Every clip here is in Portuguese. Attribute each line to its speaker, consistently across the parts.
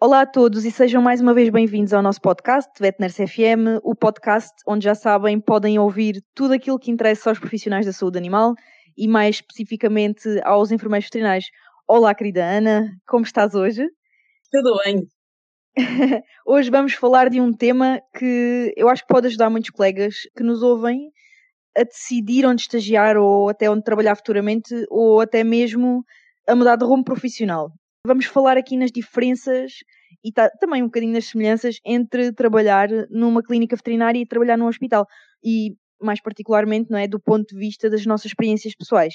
Speaker 1: Olá a todos e sejam mais uma vez bem-vindos ao nosso podcast, Vetners FM, o podcast onde já sabem podem ouvir tudo aquilo que interessa aos profissionais da saúde animal e mais especificamente aos enfermeiros veterinários. Olá, querida Ana, como estás hoje?
Speaker 2: Tudo bem.
Speaker 1: hoje vamos falar de um tema que eu acho que pode ajudar muitos colegas que nos ouvem a decidir onde estagiar ou até onde trabalhar futuramente ou até mesmo a mudar de rumo profissional. Vamos falar aqui nas diferenças e tá, também um bocadinho nas semelhanças entre trabalhar numa clínica veterinária e trabalhar num hospital. E mais particularmente, não é, do ponto de vista das nossas experiências pessoais.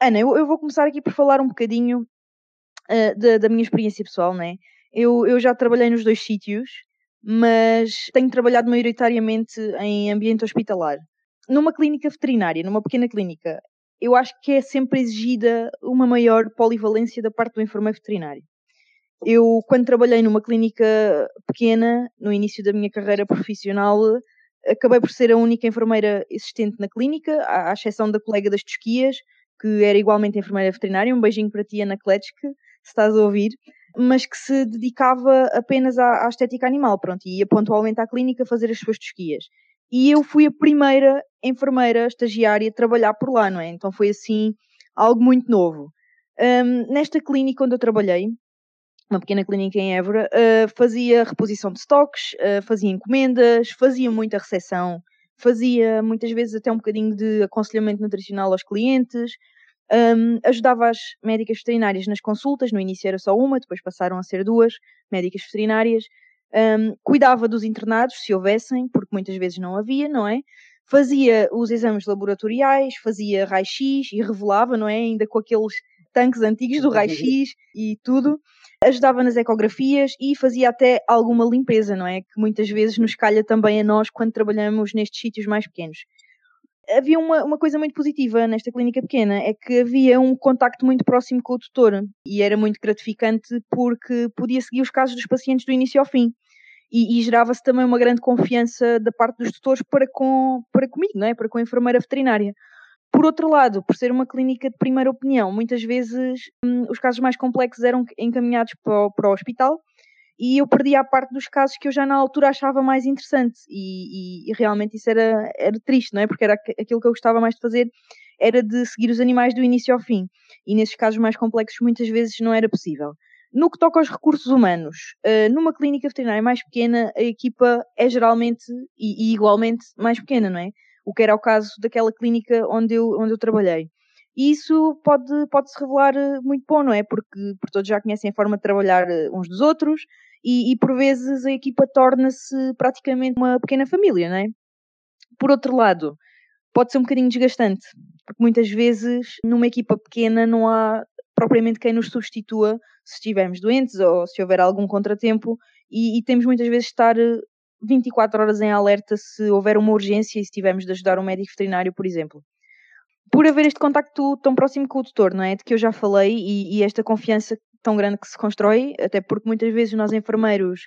Speaker 1: Ana, eu, eu vou começar aqui por falar um bocadinho uh, da, da, minha experiência pessoal, né? Eu, eu já trabalhei nos dois sítios, mas tenho trabalhado maioritariamente em ambiente hospitalar. Numa clínica veterinária, numa pequena clínica, eu acho que é sempre exigida uma maior polivalência da parte do enfermeiro veterinário. Eu, quando trabalhei numa clínica pequena, no início da minha carreira profissional, acabei por ser a única enfermeira existente na clínica, à, exceção da colega das Tosquias, que era igualmente enfermeira veterinária. Um beijinho para ti, Ana Kletschke, se estás a ouvir. Mas que se dedicava apenas à, à estética animal, pronto, e ia pontualmente à clínica fazer as suas tosquias. E eu fui a primeira enfermeira estagiária a trabalhar por lá, não é? Então foi assim algo muito novo. Um, nesta clínica onde eu trabalhei, uma pequena clínica em Évora, uh, fazia reposição de estoques, uh, fazia encomendas, fazia muita recepção, fazia muitas vezes até um bocadinho de aconselhamento nutricional aos clientes, um, ajudava as médicas veterinárias nas consultas, no início era só uma, depois passaram a ser duas médicas veterinárias, um, cuidava dos internados, se houvessem, porque muitas vezes não havia, não é? Fazia os exames laboratoriais, fazia raio-x e revelava, não é? Ainda com aqueles tanques antigos do raio-x e tudo ajudava nas ecografias e fazia até alguma limpeza, não é? Que muitas vezes nos calha também a nós quando trabalhamos nestes sítios mais pequenos. Havia uma, uma coisa muito positiva nesta clínica pequena, é que havia um contacto muito próximo com o tutor e era muito gratificante porque podia seguir os casos dos pacientes do início ao fim. E, e gerava-se também uma grande confiança da parte dos tutores para, com, para comigo, não é? para com a enfermeira veterinária. Por outro lado, por ser uma clínica de primeira opinião, muitas vezes hum, os casos mais complexos eram encaminhados para o, para o, hospital e eu perdia a parte dos casos que eu já na altura achava mais interessante e, e, e, realmente isso era, era triste, não é? Porque era aquilo que eu gostava mais de fazer era de seguir os animais do início ao fim e nesses casos mais complexos muitas vezes não era possível. No que toca aos recursos humanos, uh, numa clínica veterinária mais pequena, a equipa é geralmente e, e igualmente mais pequena, não é? o que era o caso daquela clínica onde eu, onde eu trabalhei. E isso pode, pode se revelar eh, muito bom, não é? Porque, porque todos já conhecem a forma de trabalhar eh, uns dos outros e, e por vezes a equipa torna-se praticamente uma pequena família, não é? Por outro lado, pode ser um bocadinho desgastante, porque muitas vezes numa equipa pequena não há propriamente quem nos substitua se estivermos doentes ou se houver algum contratempo e, e temos muitas vezes de estar eh, 24 horas em alerta se houver uma urgência e se tivermos de ajudar um médico veterinário, por exemplo. Por haver este contacto tão próximo com o tutor, não é? De que eu já falei e, e esta confiança tão grande que se constrói, até porque muitas vezes nós enfermeiros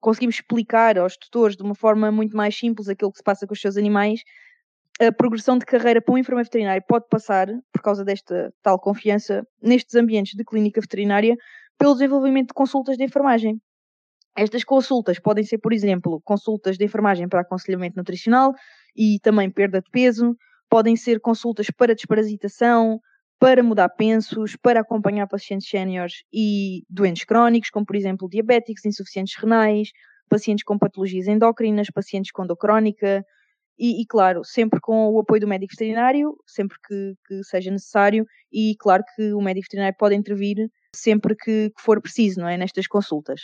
Speaker 1: conseguimos explicar aos tutores de uma forma muito mais simples aquilo que se passa com os seus animais, a progressão de carreira para um enfermeiro veterinário pode passar, por causa desta tal confiança, nestes ambientes de clínica veterinária, pelo desenvolvimento de consultas de enfermagem. Estas consultas podem ser, por exemplo, consultas de enfermagem para aconselhamento nutricional e também perda de peso, podem ser consultas para desparasitação, para mudar pensos, para acompanhar pacientes séniores e doentes crónicos, como por exemplo diabéticos, insuficientes renais, pacientes com patologias endócrinas, pacientes com dor crónica e, e, claro, sempre com o apoio do médico veterinário, sempre que, que, seja necessário e claro que o médico veterinário pode intervir sempre que, que for preciso, não é, nestas consultas.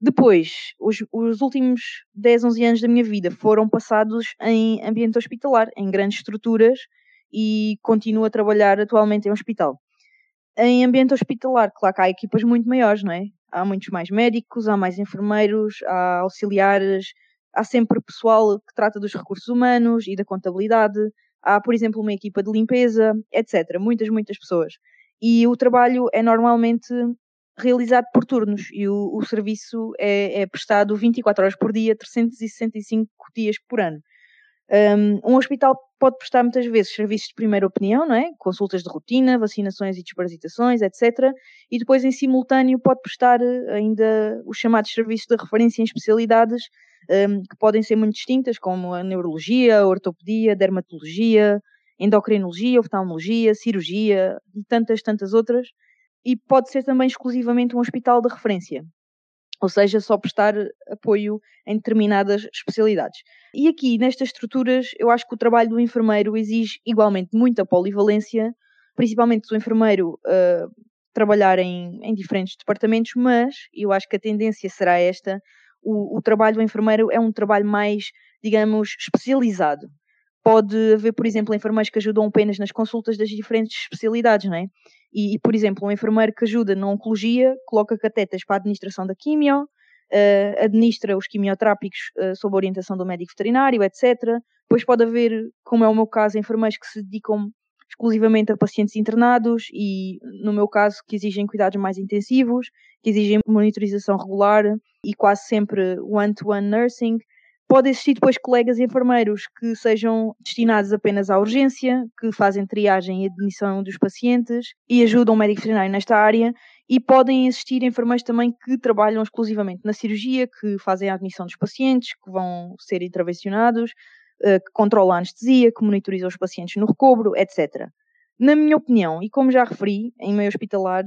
Speaker 1: Depois, os, os, últimos 10, 11 anos da minha vida foram passados em ambiente hospitalar, em grandes estruturas, e continuo a trabalhar atualmente em hospital. Em ambiente hospitalar, claro que há equipas muito maiores, não é? Há muitos mais médicos, há mais enfermeiros, há auxiliares, há sempre pessoal que trata dos recursos humanos e da contabilidade, há, por exemplo, uma equipa de limpeza, etc. Muitas, muitas pessoas. E o trabalho é normalmente realizado por turnos e o, o serviço é, é, prestado 24 horas por dia, 365 dias por ano. Um, um hospital pode prestar muitas vezes serviços de primeira opinião, não é? Consultas de rotina, vacinações e desparasitações, etc. E depois, em simultâneo, pode prestar eh, ainda os chamados serviços de referência em especialidades um, que podem ser muito distintas, como a neurologia, a ortopedia, a dermatologia, endocrinologia, oftalmologia, cirurgia e tantas, tantas outras. E pode ser também exclusivamente um hospital de referência ou seja, só prestar apoio em determinadas especialidades. E aqui, nestas estruturas, eu acho que o trabalho do enfermeiro exige igualmente muita polivalência, principalmente do enfermeiro uh, trabalhar em, em, diferentes departamentos, mas eu acho que a tendência será esta: o, o trabalho do enfermeiro é um trabalho mais, digamos, especializado. Pode haver, por exemplo, enfermeiros que ajudam apenas nas consultas das diferentes especialidades, não é? E, e, por exemplo, um enfermeiro que ajuda na oncologia coloca catetas para a administração da quimio, uh, administra os quimioterápicos uh, sob a orientação do médico veterinário, etc. Depois pode haver, como é o meu caso, enfermeiros que se dedicam exclusivamente a pacientes internados e, no meu caso, que exigem cuidados mais intensivos, que exigem monitorização regular e quase sempre one-to-one -one nursing. Pode existir depois colegas enfermeiros que sejam destinados apenas à urgência, que fazem triagem e admissão dos pacientes e ajudam o médico veterinário nesta área. E podem existir enfermeiros também que trabalham exclusivamente na cirurgia, que fazem a admissão dos pacientes, que vão ser intervencionados, eh, que controlam a anestesia, que monitorizam os pacientes no recobro, etc. Na minha opinião, e como já referi em meio hospitalar,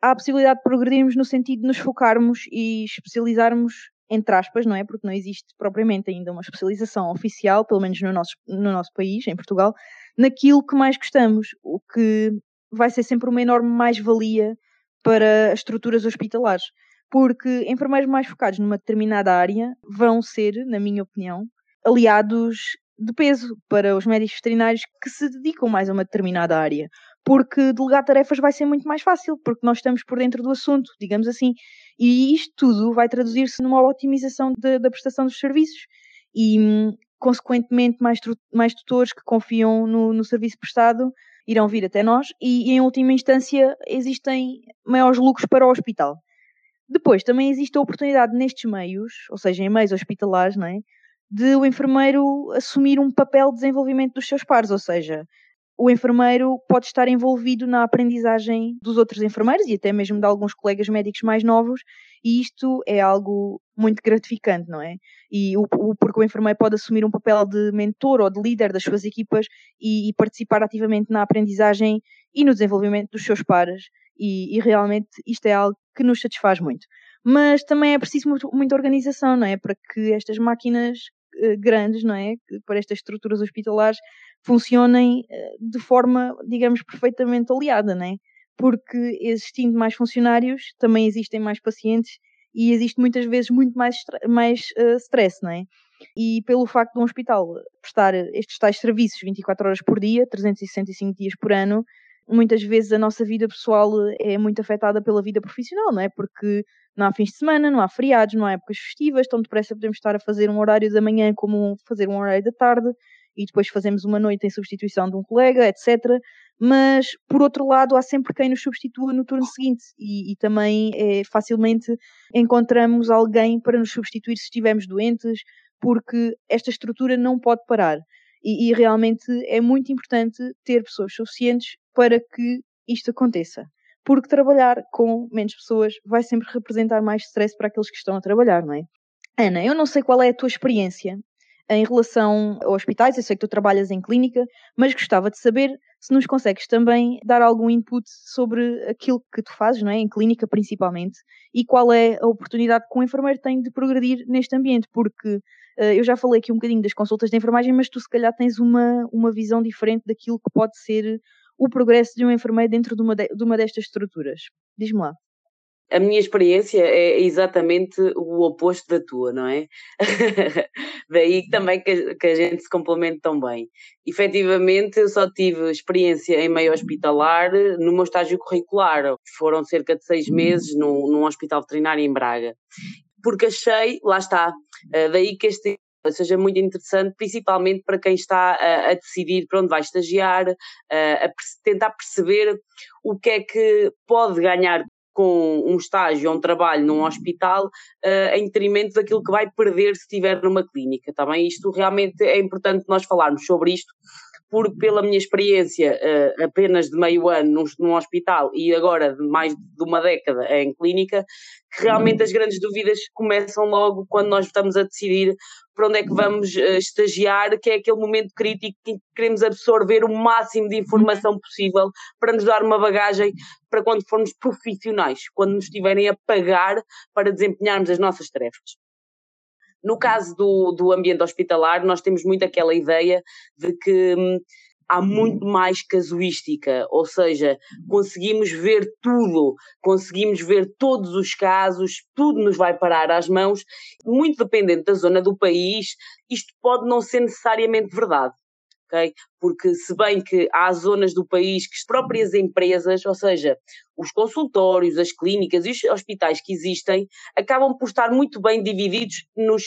Speaker 1: há a possibilidade de progredirmos no sentido de nos focarmos e especializarmos entre aspas, não é? Porque não existe propriamente ainda uma especialização oficial, pelo menos no nosso, no nosso país, em Portugal, naquilo que mais gostamos, o que vai ser sempre uma enorme mais-valia para as estruturas hospitalares. Porque enfermeiros mais focados numa determinada área vão ser, na minha opinião, aliados de peso para os médicos veterinários que se dedicam mais a uma determinada área porque delegar tarefas vai ser muito mais fácil, porque nós estamos por dentro do assunto, digamos assim. E isto tudo vai traduzir-se numa otimização de, da prestação dos serviços e, consequentemente, mais, mais tutores que confiam no, no serviço prestado irão vir até nós e, em última instância, existem maiores lucros para o hospital. Depois, também existe a oportunidade nestes meios, ou seja, em meios hospitalares, não é? de o enfermeiro assumir um papel de desenvolvimento dos seus pares, ou seja, o enfermeiro pode estar envolvido na aprendizagem dos outros enfermeiros e até mesmo de alguns colegas médicos mais novos, e isto é algo muito gratificante, não é? E o, o, porque o enfermeiro pode assumir um papel de mentor ou de líder das suas equipas e, e participar ativamente na aprendizagem e no desenvolvimento dos seus pares, e, e, realmente isto é algo que nos satisfaz muito. Mas também é preciso muito, muita organização, não é? Para que estas máquinas eh, grandes, não é? Para estas estruturas hospitalares funcionem eh, de forma, digamos, perfeitamente aliada, não é? Porque existindo mais funcionários, também existem mais pacientes e existe muitas vezes muito mais, mais uh, stress, não é? E pelo facto de um hospital prestar estes tais serviços 24 horas por dia, 365 dias por ano, muitas vezes a nossa vida pessoal é muito afetada pela vida profissional, não é? Porque não há fins de semana, não há feriados, não há épocas festivas, tão depressa podemos estar a fazer um horário da manhã como fazer um horário da tarde e depois fazemos uma noite em substituição de um colega, etc. Mas, por outro lado, há sempre quem nos substitua no turno seguinte e, e também é, facilmente encontramos alguém para nos substituir se estivermos doentes, porque esta estrutura não pode parar. E, e realmente é muito importante ter pessoas suficientes para que isto aconteça. Porque trabalhar com menos pessoas vai sempre representar mais stress para aqueles que estão a trabalhar, não é? Ana, eu não sei qual é a tua experiência em relação a hospitais, eu sei que tu trabalhas em clínica, mas gostava de saber se nos consegues também dar algum input sobre aquilo que tu fazes, não é? Em clínica principalmente, e qual é a oportunidade que um enfermeiro tem de progredir neste ambiente, porque uh, eu já falei aqui um bocadinho das consultas de enfermagem, mas tu se calhar tens uma, uma visão diferente daquilo que pode ser o progresso de um enfermeiro dentro de uma, de, de uma destas estruturas. Diz-me lá.
Speaker 2: A minha experiência é exatamente o oposto da tua, não é? Daí também que, que a gente se complementa tão bem. Efetivamente, eu só tive experiência em meio hospitalar no meu estágio curricular. Foram cerca de seis meses num, num hospital veterinário em Braga. Porque achei, lá está, eh, daí que este seja muito interessante, principalmente para quem está a, a decidir para onde vai estagiar, a, a tentar perceber o que é que pode ganhar com um estágio ou um trabalho num hospital uh, em detrimento daquilo que vai perder se estiver numa clínica, está bem? Isto realmente é importante nós falarmos sobre isto, porque pela minha experiência uh, apenas de meio ano num, num, hospital e agora de mais de uma década em clínica, que realmente as grandes dúvidas começam logo quando nós estamos a decidir para onde é que vamos uh, estagiar, que é aquele momento crítico em que queremos absorver o máximo de informação possível para nos dar uma bagagem para quando formos profissionais, quando nos estiverem a pagar para desempenharmos as nossas tarefas. No caso do, do ambiente hospitalar, nós temos muito aquela ideia de que hum, há muito mais casuística, ou seja, conseguimos ver tudo, conseguimos ver todos os casos, tudo nos vai parar às mãos, muito dependente da zona do país, isto pode não ser necessariamente verdade. Okay? Porque se bem que há zonas do país que as próprias empresas, ou seja, os consultórios, as clínicas e os hospitais que existem, acabam por estar muito bem divididos nos,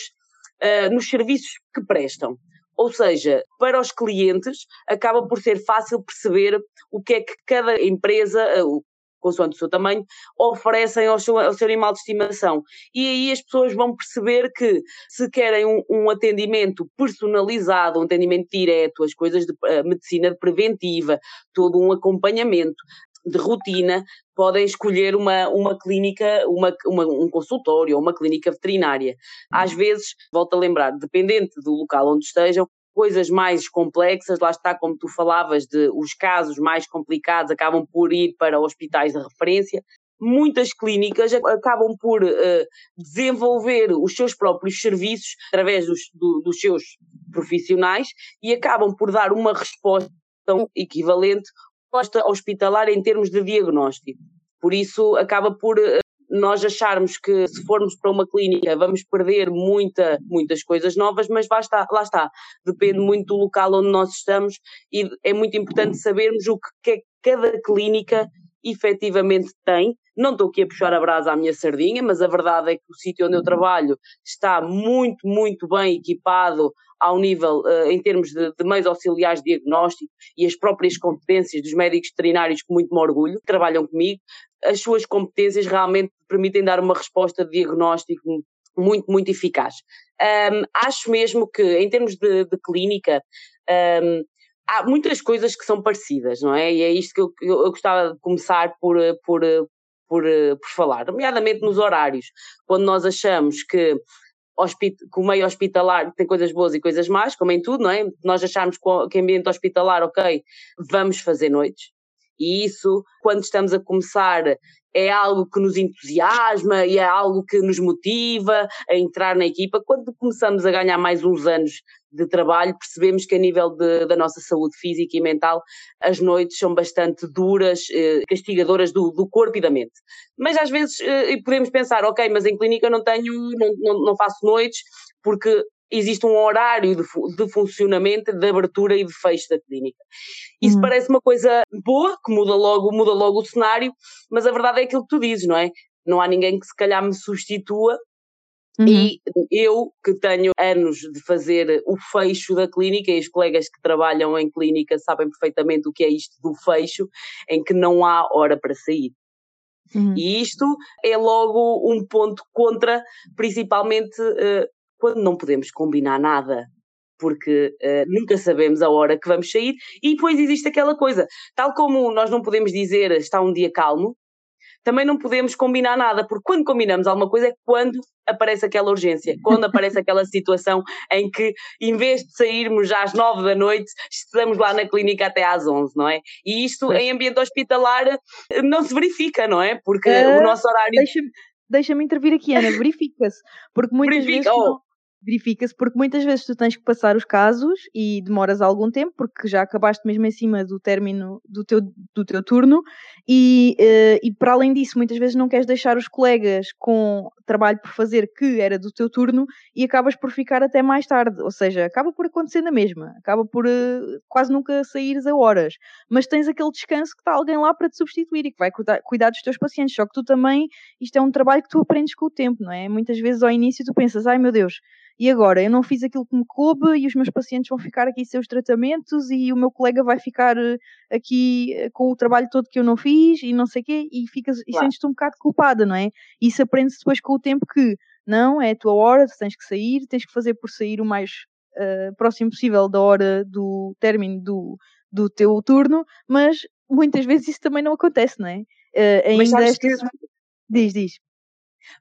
Speaker 2: uh, nos serviços que prestam. Ou seja, para os clientes acaba por ser fácil perceber o que é que cada empresa, eh, consoante o seu tamanho, oferecem ao seu, ao seu animal de estimação. E aí as pessoas vão perceber que se querem um, um atendimento personalizado, um atendimento direto, as coisas de uh, medicina preventiva, todo um acompanhamento, de rotina, podem escolher uma, uma clínica, uma, uma, um consultório ou uma clínica veterinária. Às vezes, volto a lembrar, dependente do local onde estejam, coisas mais complexas, lá está, como tu falavas, de os casos mais complicados acabam por ir para hospitais de referência. Muitas clínicas acabam por uh, desenvolver os seus próprios serviços através dos, do, dos seus profissionais e acabam por dar uma resposta equivalente resposta hospitalar em termos de diagnóstico. Por isso, acaba por uh, nós acharmos que se formos para uma clínica vamos perder muita, muitas coisas novas, mas lá está, lá está. Depende muito do local onde nós estamos e é muito importante sabermos o que é cada clínica efetivamente tem. Não estou aqui a puxar a brasa à minha sardinha, mas a verdade é que o sítio onde eu trabalho está muito, muito bem equipado ao nível, uh, em termos de, de, meios auxiliares de diagnóstico e as próprias competências dos médicos veterinários, com muito orgulho, que trabalham comigo, as suas competências realmente permitem dar uma resposta de diagnóstico muito, muito eficaz. Um, acho mesmo que, em termos de, de clínica, um, há muitas coisas que são parecidas, não é? E é isto que eu, eu, eu gostava de começar por, por, por, por falar, nomeadamente nos horários. Quando nós achamos que que o meio hospitalar tem coisas boas e coisas más, como em tudo, não é? Nós achamos que o ambiente hospitalar, ok, vamos fazer noites. E isso, quando estamos a começar, é algo que nos entusiasma e é algo que nos motiva a entrar na equipa. Quando começamos a ganhar mais uns anos de trabalho, percebemos que a nível de, da nossa saúde física e mental, as noites são bastante duras, eh, castigadoras do, do, corpo e da mente. Mas às vezes eh, podemos pensar, ok, mas em clínica não tenho, não, não, não faço noites, porque existe um horário de, de, funcionamento, de abertura e de fecho da clínica. Isso uhum. parece uma coisa boa, que muda logo, muda logo o cenário, mas a verdade é aquilo que tu dizes, não é? Não há ninguém que se calhar me substitua Uhum. E eu, que tenho anos de fazer o fecho da clínica, e os colegas que trabalham em clínica sabem perfeitamente o que é isto do fecho, em que não há hora para sair. Uhum. E isto é logo um ponto contra, principalmente uh, quando não podemos combinar nada, porque uh, nunca sabemos a hora que vamos sair, e depois existe aquela coisa, tal como nós não podemos dizer está um dia calmo, também não podemos combinar nada, porque quando combinamos alguma coisa é quando aparece aquela urgência, quando aparece aquela situação em que, em vez de sairmos às nove da noite, estamos lá na clínica até às onze, não é? E isto em ambiente hospitalar não se verifica, não é? Porque uh, o nosso horário.
Speaker 1: Deixa-me deixa intervir aqui, Ana, verifica-se. Porque muitas Verifica, vezes. Oh verifica-se porque muitas vezes tu tens que passar os casos e demoras algum tempo porque já acabaste mesmo em cima do término do teu, do teu turno e, uh, e para além disso muitas vezes não queres deixar os colegas com trabalho por fazer que era do teu turno e acabas por ficar até mais tarde, ou seja, acaba por acontecer na mesma, acaba por uh, quase nunca saíres a horas, mas tens aquele descanso que está alguém lá para te substituir e que vai cuidar, cuidar dos teus pacientes, só que tu também, isto é um trabalho que tu aprendes com o tempo, não é? Muitas vezes ao início tu pensas, ai meu Deus, e agora eu não fiz aquilo que me coube e os meus pacientes vão ficar aqui sem os tratamentos e o meu colega vai ficar eh, aqui eh, com o trabalho todo que eu não fiz e não sei o quê, e, ficas, claro. e sentes-te um bocado culpada, não é? E isso aprende-se depois com o tempo que não, é a tua hora, tens que sair, tens que fazer por sair o mais uh, próximo possível da hora do término do, do teu turno, mas muitas vezes isso também não acontece, não é? Uh, ainda estas... que... Diz, diz.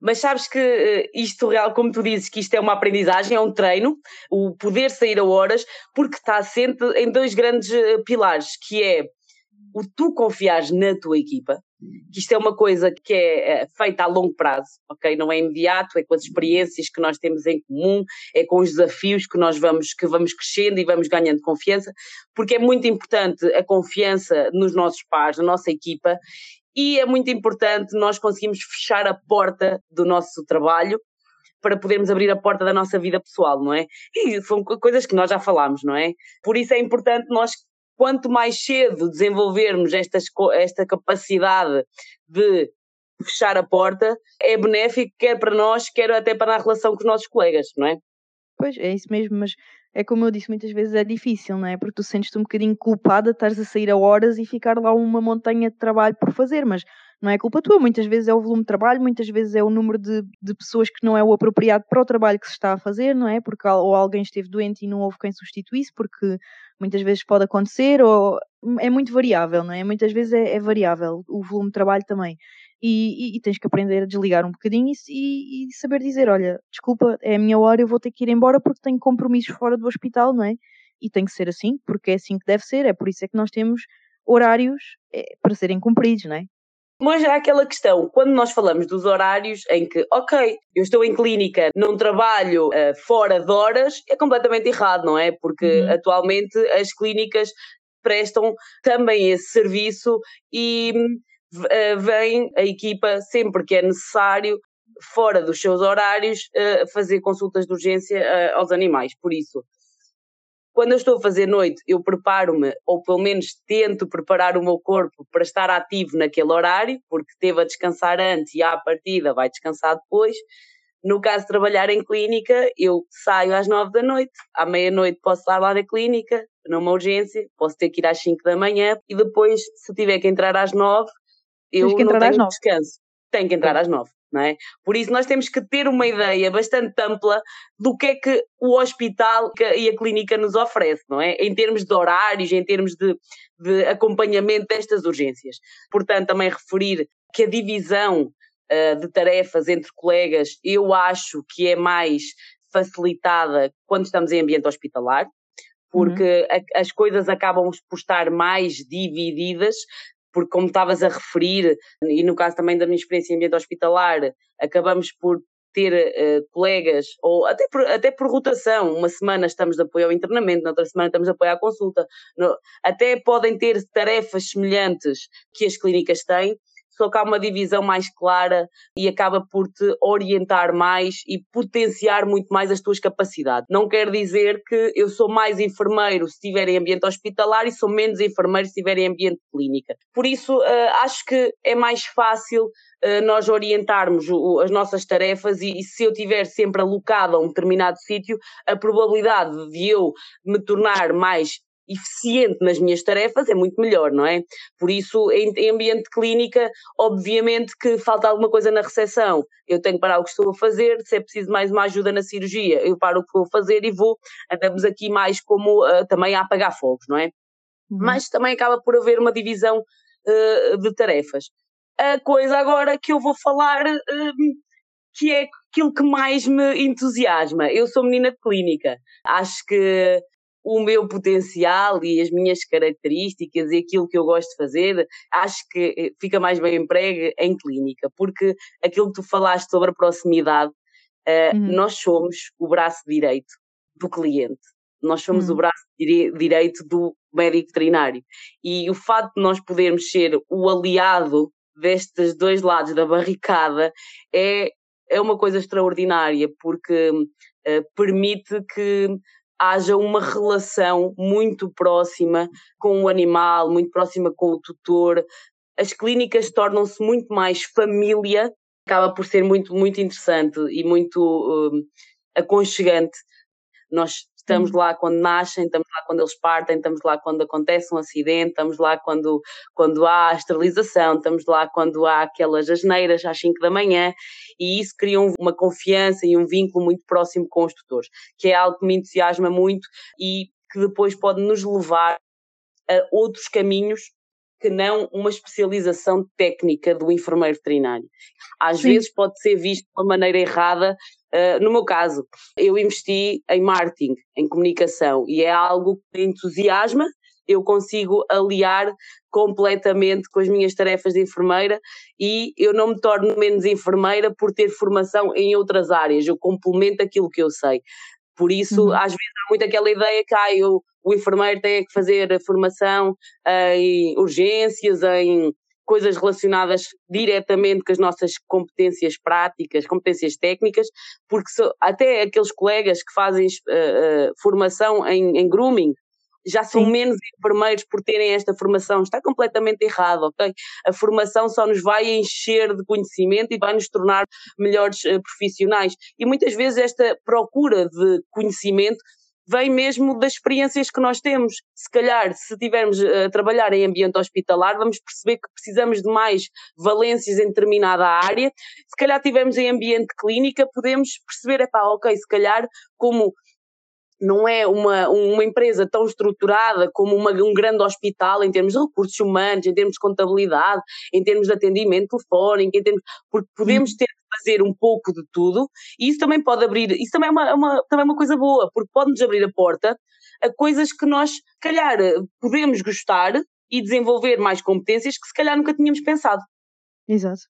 Speaker 2: Mas sabes que uh, isto real, como tu dizes, que isto é uma aprendizagem, é um treino, o poder sair a horas, porque está assente em dois grandes uh, pilares, que é o tu confiares na tua equipa, que isto é uma coisa que é, é feita a longo prazo, ok? Não é imediato, é com as experiências que nós temos em comum, é com os desafios que nós vamos, que vamos crescendo e vamos ganhando confiança, porque é muito importante a confiança nos nossos pares, na nossa equipa, e é muito importante nós conseguirmos fechar a porta do nosso trabalho para podermos abrir a porta da nossa vida pessoal, não é? E são coisas que nós já falámos, não é? Por isso é importante nós, quanto mais cedo desenvolvermos esta capacidade de fechar a porta, é benéfico quer para nós, quer até para a relação com os nossos colegas, não é?
Speaker 1: Pois, é isso mesmo, mas é como eu disse, muitas vezes é difícil, não é? Porque tu sentes-te um bocadinho culpada, estás a sair a horas e ficar lá uma montanha de trabalho por fazer, mas não é culpa tua, muitas vezes é o volume de trabalho, muitas vezes é o número de, de pessoas que não é o apropriado para o trabalho que se está a fazer, não é? Porque ou alguém esteve doente e não houve quem substituísse, porque muitas vezes pode acontecer, ou é muito variável, não é? Muitas vezes é, é variável o volume de trabalho também e, e, e, tens que aprender a desligar um bocadinho e, e, saber dizer, olha, desculpa, é a minha hora, eu vou ter que ir embora porque tenho compromissos fora do hospital, não é? E tem que ser assim, porque é assim que deve ser, é por isso é que nós temos horários é, para serem cumpridos, não é?
Speaker 2: Mas há aquela questão, quando nós falamos dos horários em que, ok, eu estou em clínica, não trabalho uh, fora de horas, é completamente errado, não é? Porque uhum. atualmente as clínicas prestam também esse serviço e eh, vem a equipa sempre que é necessário, fora dos seus horários, uh, fazer consultas de urgência uh, aos animais. Por isso, quando eu estou a fazer noite, eu preparo-me, ou pelo menos tento preparar o meu corpo para estar ativo naquele horário, porque teve a descansar antes e à partida vai descansar depois. No caso de trabalhar em clínica, eu saio às nove da noite, à meia-noite posso estar lá na clínica, numa urgência, posso ter que ir às cinco da manhã e depois, se tiver que entrar às nove, eu não tenho descanso. Tenho que entrar às nove. Não é? Por isso, nós temos que ter uma ideia bastante ampla do que é que o hospital e a clínica nos oferece, não é? Em termos de horários, em termos de, de acompanhamento destas urgências. Portanto, também referir que a divisão uh, de tarefas entre colegas eu acho que é mais facilitada quando estamos em ambiente hospitalar, porque uhum. a, as coisas acabam por estar mais divididas, porque como estavas a referir, e no caso também da minha experiência em ambiente hospitalar, acabamos por ter uh, colegas, ou até por, até por rotação, uma semana estamos de apoio ao internamento, na outra semana estamos de apoio à consulta, no, até podem ter tarefas semelhantes que as clínicas têm, só que há uma divisão mais clara e acaba por te orientar mais e potenciar muito mais as tuas capacidades. Não quer dizer que eu sou mais enfermeiro se estiver em ambiente hospitalar e sou menos enfermeiro se estiver em ambiente clínica. Por isso, uh, acho que é mais fácil uh, nós orientarmos as nossas tarefas e, e, se eu estiver sempre alocado a um determinado sítio, a probabilidade de eu me tornar mais eficiente nas minhas tarefas é muito melhor, não é? Por isso, em, em, ambiente de clínica, obviamente que falta alguma coisa na recepção, eu tenho que parar o que estou a fazer, se é preciso mais uma ajuda na cirurgia, eu paro o que a fazer e vou, andamos aqui mais como uh, também a apagar fogos, não é? Uhum. Mas também acaba por haver uma divisão uh, de tarefas. A coisa agora que eu vou falar, uh, que é aquilo que mais me entusiasma. Eu sou menina de clínica, acho que o meu potencial e as minhas características e aquilo que eu gosto de fazer, acho que eh, fica mais bem emprego em clínica, porque aquilo que tu falaste sobre a proximidade, uh, uhum. nós somos o braço direito do cliente, nós somos uhum. o braço direito do médico veterinário. E o facto de nós podermos ser o aliado destes dois lados da barricada é, é uma coisa extraordinária, porque uh, permite que haja uma relação muito próxima com o animal, muito próxima com o tutor. As clínicas tornam-se muito mais família, acaba por ser muito, muito interessante e muito. Um, aconchegante. Nós estamos uhum. lá quando nascem, estamos lá quando eles partem, estamos lá quando acontece um acidente, estamos lá quando, quando há a esterilização, estamos lá quando há aquelas asneiras às 5 da manhã, e isso cria uma confiança e um vínculo muito próximo com os tutores, que é algo que me entusiasma muito e que depois pode nos levar a outros caminhos que não uma especialização técnica do enfermeiro veterinário. Às Sim. vezes pode ser visto de uma maneira errada. Uh, no meu caso, eu investi em marketing, em comunicação, e é algo que me entusiasma. Eu consigo aliar completamente com as minhas tarefas de enfermeira e eu não me torno menos enfermeira por ter formação em outras áreas. Eu complemento aquilo que eu sei. Por isso, uhum. às vezes, há muito aquela ideia que ah, eu o enfermeiro tem que fazer a formação em urgências, em coisas relacionadas diretamente com as nossas competências práticas, competências técnicas, porque até aqueles colegas que fazem uh, uh, formação em, em, grooming já são Sim. menos enfermeiros por terem esta formação. Está completamente errado, ok? A formação só nos vai encher de conhecimento e vai nos tornar melhores uh, profissionais. E muitas vezes esta procura de conhecimento vem mesmo das experiências que nós temos. Se calhar, se estivermos a trabalhar em ambiente hospitalar, vamos perceber que precisamos de mais valências em determinada área. Se calhar estivermos em ambiente clínica, podemos perceber, epá, ok, se calhar como não é uma, uma empresa tão estruturada como uma, um grande hospital em termos de recursos humanos, em termos de contabilidade, em termos de atendimento telefónico, em termos, porque podemos uhum. ter fazer um pouco de tudo e isso também pode abrir, isso também é uma, uma, também é uma coisa boa, porque pode-nos abrir a porta a coisas que nós, calhar, podemos gostar e desenvolver mais competências que se calhar nunca tínhamos pensado.
Speaker 1: Exato.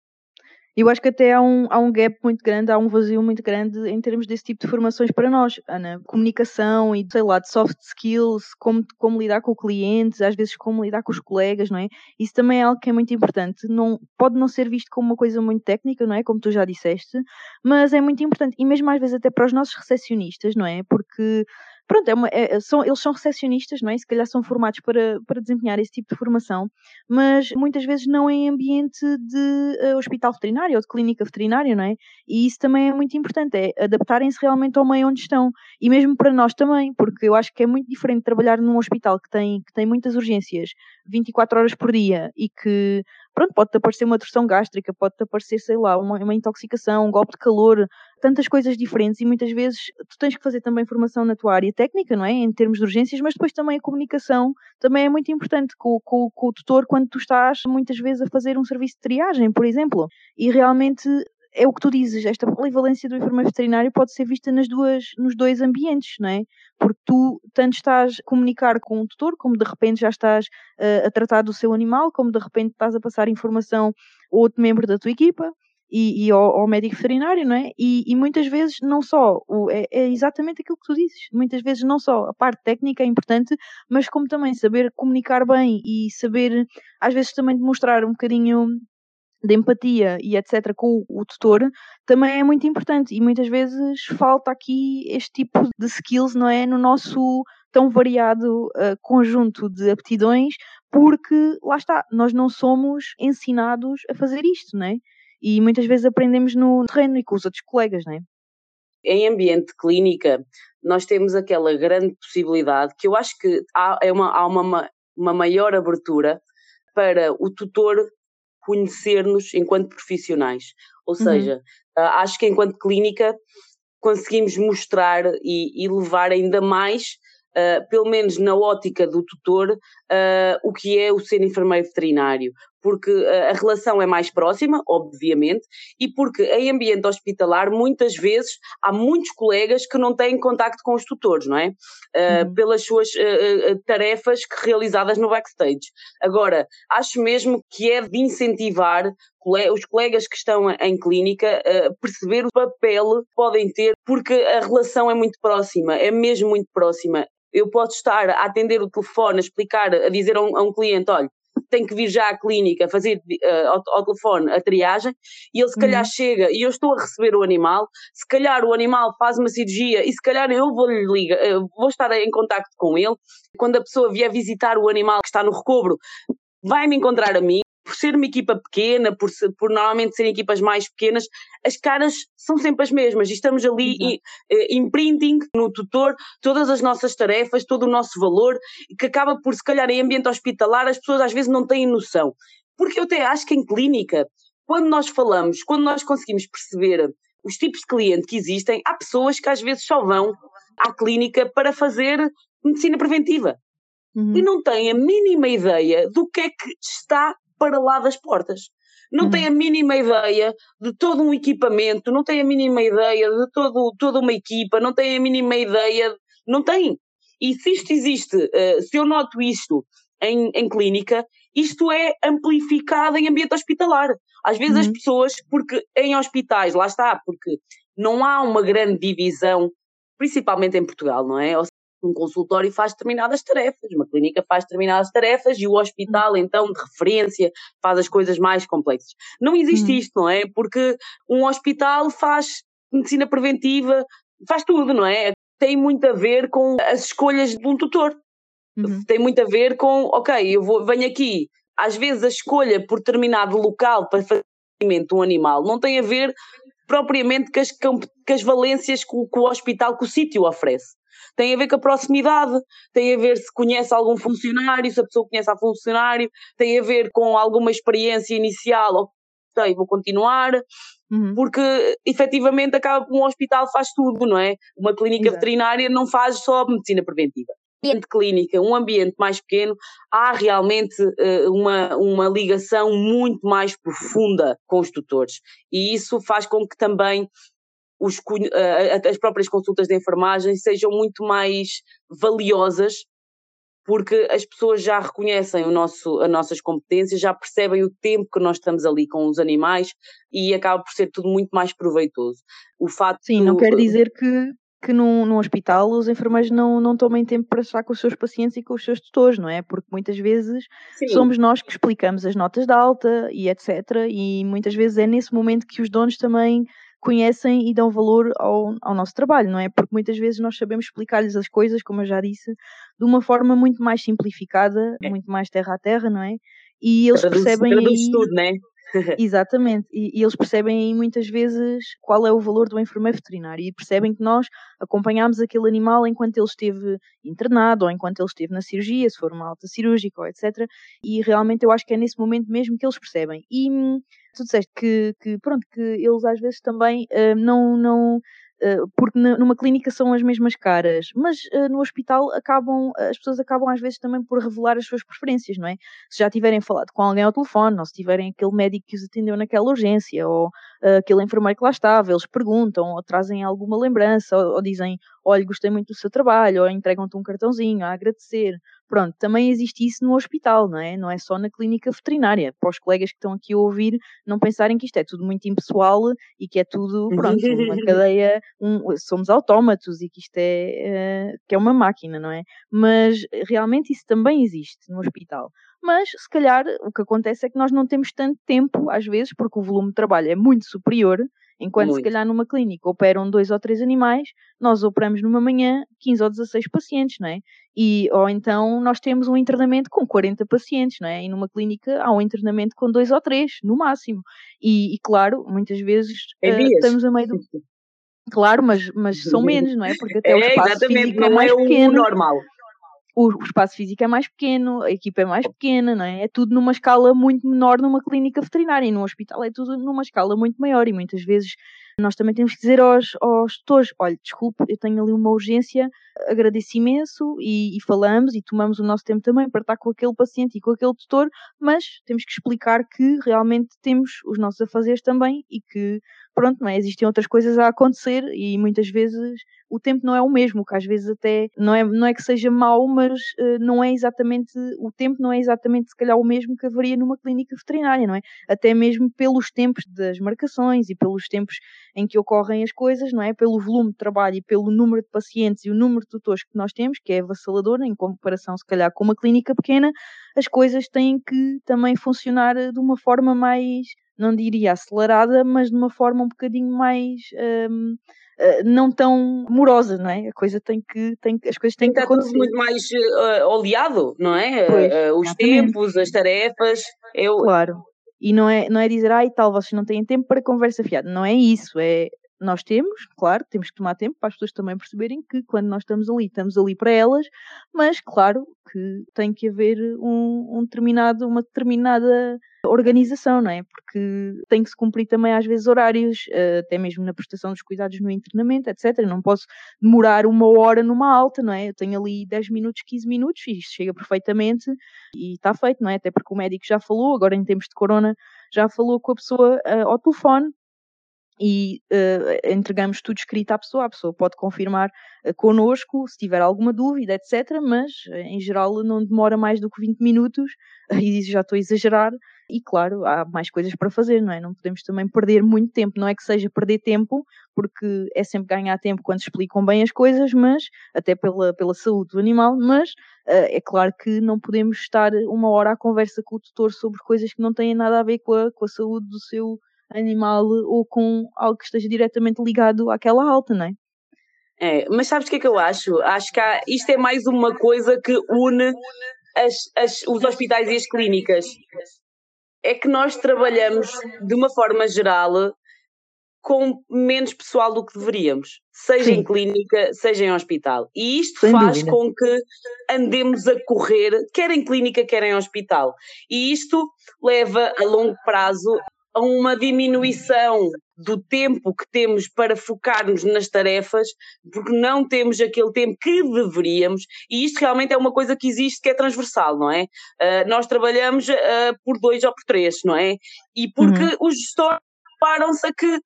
Speaker 1: Eu acho que até há um, há um gap muito grande, há um vazio muito grande em termos desse tipo de formações para nós, Ana. Comunicação e, sei lá, de soft skills, como, como lidar com clientes, às vezes como lidar com os colegas, não é? Isso também é algo que é muito importante. Não, pode não ser visto como uma coisa muito técnica, não é? Como tu já disseste, mas é muito importante. E mesmo às vezes até para os nossos recepcionistas, não é? Porque pronto, é uma, é, são, eles são recepcionistas, não é? Se calhar são formados para, para desempenhar esse tipo de formação, mas muitas vezes não em ambiente de uh, hospital veterinário ou de clínica veterinária, não é? E isso também é muito importante, é adaptarem-se realmente ao meio onde estão. E mesmo para nós também, porque eu acho que é muito diferente trabalhar num hospital que tem, que tem muitas urgências 24 horas por dia e que pronto, pode-te aparecer uma torção gástrica, pode-te aparecer, sei lá, uma, uma, intoxicação, um golpe de calor, tantas coisas diferentes e muitas vezes tu tens que fazer também formação na tua área técnica, não é? Em termos de urgências, mas depois também a comunicação também é muito importante com, com, com o tutor quando tu estás muitas vezes a fazer um serviço de triagem, por exemplo. E realmente é o que tu dizes, esta polivalência do enfermeiro veterinário pode ser vista nas duas, nos dois ambientes, não é? Porque tu tanto estás a comunicar com o tutor, como de repente já estás uh, a tratar do seu animal, como de repente estás a passar informação a outro membro da tua equipa e, e ao, ao, médico veterinário, não é? E, e muitas vezes não só, o, é, é, exatamente aquilo que tu dizes, muitas vezes não só a parte técnica é importante, mas como também saber comunicar bem e saber, às vezes também demonstrar um bocadinho de empatia e etc. com o, tutor também é muito importante e muitas vezes falta aqui este tipo de skills, não é? No nosso tão variado uh, conjunto de aptidões, porque lá está, nós não somos ensinados a fazer isto, não é? E muitas vezes aprendemos no terreno e com os outros colegas, não é?
Speaker 2: Em ambiente de clínica, nós temos aquela grande possibilidade que eu acho que há, é uma, há uma, uma maior abertura para o tutor conhecer-nos enquanto profissionais. Ou uhum. seja, uhum. acho que enquanto clínica conseguimos mostrar e, e levar ainda mais, uh, pelo menos na ótica do tutor, uh, o que é o ser enfermeiro veterinário porque a relação é mais próxima, obviamente, e porque em ambiente hospitalar, muitas vezes, há muitos colegas que não têm contacto com os tutores, não é? Uh. Pelas suas uh, tarefas realizadas no backstage. Agora, acho mesmo que é de incentivar os colegas que estão em clínica uh, perceber o papel que podem ter, porque a relação é muito próxima, é mesmo muito próxima. Eu posso estar a atender o telefone, a explicar, a dizer a um, a um cliente: olha, tem que vir já à clínica fazer uh, ao, ao, telefone a triagem e ele se calhar uhum. chega e eu estou a receber o animal, se calhar o animal faz uma cirurgia e se calhar eu vou lhe ligar, uh, vou estar em contacto com ele. Quando a pessoa vier visitar o animal que está no recobro, vai me encontrar a mim por ser uma equipa pequena, por, ser, por normalmente serem equipas mais pequenas, as caras são sempre as mesmas e estamos ali em, eh, imprinting no tutor todas as nossas tarefas, todo o nosso valor, que acaba por, se calhar, em ambiente hospitalar, as pessoas às vezes não têm noção. Porque eu até acho que em clínica, quando nós falamos, quando nós conseguimos perceber os tipos de cliente que existem, há pessoas que às vezes só vão à clínica para fazer medicina preventiva. Uhum. E não têm a mínima ideia do que é que está para lá das portas. Não uhum. têm a mínima ideia de todo um equipamento, não têm a mínima ideia de todo, toda uma equipa, não têm a mínima ideia, não têm. E se isto existe, uh, se eu noto isto em, em clínica, isto é amplificado em ambiente hospitalar. Às vezes uhum. as pessoas, porque em hospitais, lá está, porque não há uma grande divisão, principalmente em Portugal, não é? Um consultório faz determinadas tarefas, uma clínica faz determinadas tarefas e o hospital, uhum. então, de referência, faz as coisas mais complexas. Não existe uhum. isto, não é? Porque um hospital faz medicina preventiva, faz tudo, não é? Tem muito a ver com as escolhas de um tutor. Uhum. Tem muito a ver com, ok, eu vou, venho aqui, às vezes a escolha por determinado local para fazer um animal não tem a ver propriamente com as, com as valências que o, que o hospital, que o sítio oferece. Tem a ver com a proximidade, tem a ver se conhece algum funcionário, se a pessoa conhece a funcionário, tem a ver com alguma experiência inicial, ok, vou continuar, uhum. porque efetivamente acaba que um hospital faz tudo, não é? Uma clínica Exato. veterinária não faz só medicina preventiva ambiente clínica, um ambiente mais pequeno, há realmente uh, uma, uma ligação muito mais profunda com os tutores. E isso faz com que também os, as próprias consultas de enfermagem sejam muito mais valiosas porque as pessoas já reconhecem o nosso, as nossas competências, já percebem o tempo que nós estamos ali com os animais e acaba por ser tudo muito mais proveitoso.
Speaker 1: O fato Sim, não quer dizer que, que num, num hospital os enfermeiros não, não tomem tempo para estar com os seus pacientes e com os seus tutores, não é? Porque muitas vezes Sim. somos nós que explicamos as notas de alta e etc. E muitas vezes é nesse momento que os donos também conhecem e dão valor ao, ao nosso trabalho, não é? Porque muitas vezes nós sabemos explicar-lhes as coisas, como eu já disse, de uma forma muito mais simplificada, é. muito mais terra a terra, não é? E eles traduz, percebem.
Speaker 2: Traduz aí... tudo, não é?
Speaker 1: Exatamente, e, e, eles percebem muitas vezes qual é o valor do enfermeiro veterinário e percebem que nós acompanhamos aquele animal enquanto ele esteve internado ou enquanto ele esteve na cirurgia, se for uma alta cirúrgica etc. E realmente eu acho que é nesse momento mesmo que eles percebem. E hum, tu disseste que, que pronto, que eles às vezes também uh, não, não eh, porque numa clínica são as mesmas caras, mas uh, no hospital acabam, as pessoas acabam às vezes também por revelar as suas preferências, não é? Se já tiverem falado com alguém ao telefone, ou se tiverem aquele médico que os atendeu naquela urgência, ou aquele enfermeiro que lá estava, eles perguntam, ou trazem alguma lembrança, ou, ou dizem, olha, gostei muito do seu trabalho, ou entregam-te um cartãozinho a agradecer. Pronto, também existe isso no hospital, não é? Não é só na clínica veterinária. Para os colegas que estão aqui a ouvir, não pensarem que isto é tudo muito impessoal e que é tudo, pronto, uma cadeia, um, somos autómatos e que isto é, uh, que é uma máquina, não é? Mas realmente isso também existe no hospital. Mas, se calhar, o que acontece é que nós não temos tanto tempo, às vezes, porque o volume de trabalho é muito superior Enquanto Muito. se calhar numa clínica operam dois ou três animais, nós operamos numa manhã 15 ou 16 pacientes, não é? E, ou então nós temos um internamento com 40 pacientes, não é? E numa clínica há um internamento com dois ou três, no máximo. E, e claro, muitas vezes uh, estamos a meio do. Claro, mas, mas são menos, não é? Porque até é, o espaço físico é mais é pequeno.
Speaker 2: normal
Speaker 1: o, espaço físico é mais pequeno, a equipa é mais pequena, não é? É tudo numa escala muito menor numa clínica veterinária e num hospital é tudo numa escala muito maior e muitas vezes nós também temos que dizer aos, aos tutores, olha, desculpe, eu tenho ali uma urgência, agradeço imenso e, e, falamos e tomamos o nosso tempo também para estar com aquele paciente e com aquele tutor, mas temos que explicar que realmente temos os nossos afazeres também e que pronto, não é? Existem outras coisas a acontecer e muitas vezes o tempo não é o mesmo, que às vezes até não é, não é que seja mau, mas uh, não é exatamente, o tempo não é exatamente se calhar o mesmo que haveria numa clínica veterinária, não é? Até mesmo pelos tempos das marcações e pelos tempos em que ocorrem as coisas, não é? Pelo volume de trabalho e pelo número de pacientes e o número de tutores que nós temos, que é avassalador em comparação se calhar com uma clínica pequena, as coisas têm que também funcionar de uma forma mais não diria acelerada, mas de uma forma um bocadinho mais um, Uh, não tão morosa, não é? A coisa tem que, tem, as coisas têm que acontecer.
Speaker 2: muito mais uh, oleado, não é? Pois, uh, os tempos, as tarefas. Eu...
Speaker 1: Claro. E não é, não é dizer, ai tal, vocês não têm tempo para conversa fiada. Não é isso. É, nós temos, claro, temos que tomar tempo para as pessoas também perceberem que quando nós estamos ali, estamos ali para elas, mas claro que tem que haver um, um determinado, uma determinada organização, não é? Porque tem que se cumprir também às vezes horários, eh, até mesmo na prestação dos cuidados no internamento, etc. Eu não posso demorar uma hora numa alta, não é? Eu tenho ali 10 minutos, 15 minutos e isto chega perfeitamente e está feito, não é? Até porque o médico já falou, agora em tempos de corona, já falou com a pessoa uh, ao telefone e uh, entregamos tudo escrito à pessoa, a pessoa pode confirmar uh, connosco se tiver alguma dúvida, etc. Mas em geral não demora mais do que 20 minutos, e já estou a exagerar, e claro, há mais coisas para fazer, não é? Não podemos também perder muito tempo, não é que seja perder tempo, porque é sempre ganhar tempo quando explicam bem as coisas, mas até pela, pela saúde do animal, mas uh, é claro que não podemos estar uma hora à conversa com o tutor sobre coisas que não têm nada a ver com a, com a saúde do seu animal ou com algo que esteja diretamente ligado àquela alta, não é?
Speaker 2: É, mas sabes o que é que eu acho? Acho que há, isto é mais uma coisa que une as, as, os hospitais e as clínicas. É que nós trabalhamos de uma forma geral com menos pessoal do que deveríamos, seja Sim. em clínica, seja em hospital. E isto Sem faz dúvida. com que andemos a correr, quer em clínica, quer em hospital. E isto leva a longo prazo a uma diminuição do tempo que temos para focarmos nas tarefas, porque não temos aquele tempo que deveríamos, e isto realmente é uma coisa que existe que é transversal, não é? Uh, nós trabalhamos uh, por dois ou por três, não é? E porque uhum. os gestores param-se a que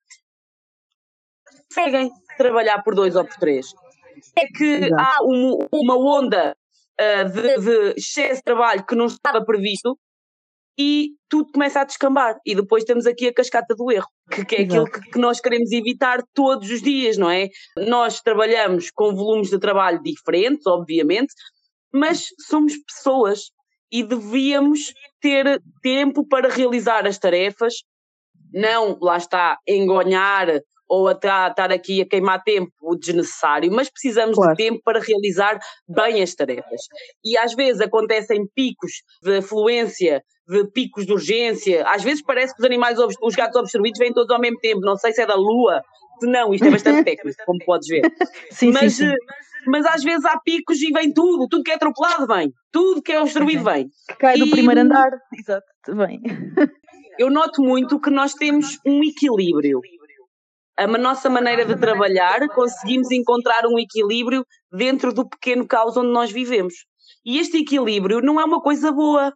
Speaker 2: conseguem trabalhar por dois ou por três. É que Exato. há um, uma onda uh, de, de excesso de trabalho que não estava previsto, e tudo começa a descambar. E depois temos aqui a cascata do erro, que, que é Exato. aquilo que, que, nós queremos evitar todos os dias, não é? Nós trabalhamos com volumes de trabalho diferentes, obviamente, mas somos pessoas e devíamos ter tempo para realizar as tarefas, não, lá está, engonhar ou até estar aqui a queimar tempo desnecessário, mas precisamos claro. de tempo para realizar bem as tarefas. E às vezes acontecem picos de afluência, de picos de urgência, às vezes parece que os animais, os gatos observados vêm todos ao mesmo tempo, não sei se é da lua, se não, isto é bastante técnico, como podes ver.
Speaker 1: Sim,
Speaker 2: mas,
Speaker 1: sim, sim.
Speaker 2: mas às vezes há picos e vem tudo, tudo que é atropelado vem, tudo que é obstruído vem.
Speaker 1: Cai do e... primeiro andar, exato, vem.
Speaker 2: Eu noto muito que nós temos um equilíbrio a nossa maneira de trabalhar, conseguimos encontrar um equilíbrio dentro do pequeno caos onde nós vivemos. E este equilíbrio não é uma coisa boa,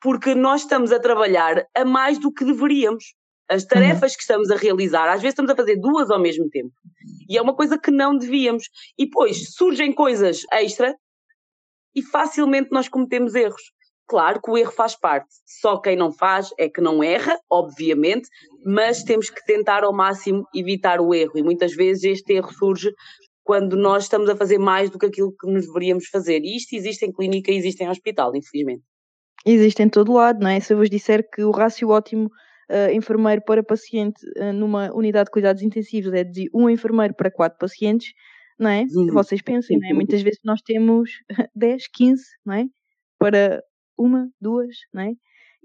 Speaker 2: porque nós estamos a trabalhar a mais do que deveríamos. As uhum. tarefas que estamos a realizar, às vezes estamos a fazer duas ao mesmo tempo. E é uma coisa que não devíamos. E depois surgem coisas extra e facilmente nós cometemos erros. Claro que o erro faz parte, só quem não faz é que não erra, obviamente, mas temos que tentar ao máximo evitar o erro e muitas vezes este erro surge quando nós estamos a fazer mais do que aquilo que nos deveríamos fazer. E isto existe em clínica e existe em hospital, infelizmente.
Speaker 1: Existe em todo lado, não é? Se eu vos disser que o rácio ótimo uh, enfermeiro para paciente uh, numa unidade de cuidados intensivos é de um enfermeiro para quatro pacientes, não é? Uhum. Vocês pensem, não é? Muitas vezes nós temos 10, 15, não é? Para uma, duas, não é?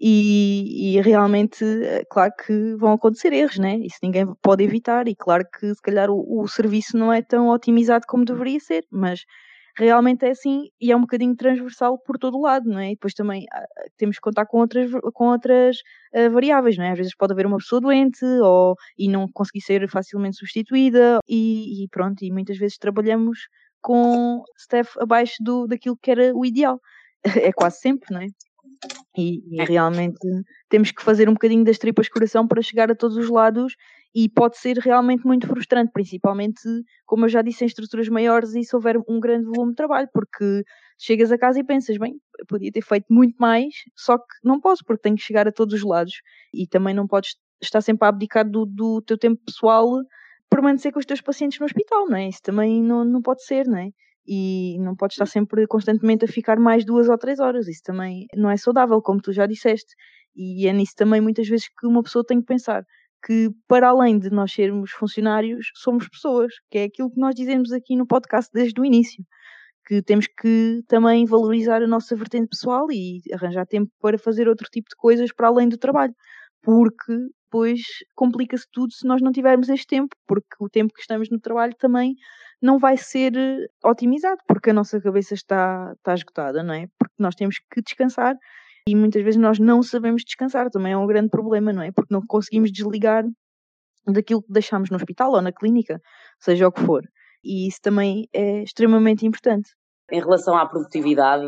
Speaker 1: E, e, realmente, eh, claro que vão acontecer erros, né? Isso ninguém pode evitar, e claro que se calhar o, o, serviço não é tão otimizado como deveria ser, mas realmente é assim e é um bocadinho transversal por todo o lado, não é? E depois também ah, temos que contar com outras, com outras uh, variáveis, não é? Às vezes pode haver uma pessoa doente ou, e não conseguir ser facilmente substituída, e, e pronto, e muitas vezes trabalhamos com staff abaixo do, daquilo que era o ideal. é quase sempre, não é? E, e, é. realmente temos que fazer um bocadinho das tripas coração para chegar a todos os lados e pode ser realmente muito frustrante, principalmente, como eu já disse, em estruturas maiores e se houver um grande volume de trabalho, porque chegas a casa e pensas, bem, podia ter feito muito mais, só que não posso, porque tenho que chegar a todos os lados e também não podes estar sempre a abdicar do, do teu tempo pessoal permanecer com os teus pacientes no hospital, não é? Isso também não, não pode ser, não é? e não pode estar sempre constantemente a ficar mais duas ou três horas. Isso também não é saudável, como tu já disseste. E é nisso também muitas vezes que uma pessoa tem que pensar que para além de nós sermos funcionários, somos pessoas, que é aquilo que nós dizemos aqui no podcast desde o início, que temos que também valorizar a nossa vertente pessoal e arranjar tempo para fazer outro tipo de coisas para além do trabalho, porque depois complica-se tudo se nós não tivermos este tempo, porque o tempo que estamos no trabalho também não vai ser eh, otimizado, porque a nossa cabeça está, está esgotada, não é? Porque nós temos que descansar e muitas vezes nós não sabemos descansar, também é um grande problema, não é? Porque não conseguimos desligar daquilo que deixamos no hospital ou na clínica, seja o que for. E isso também é extremamente importante.
Speaker 2: Em relação à produtividade,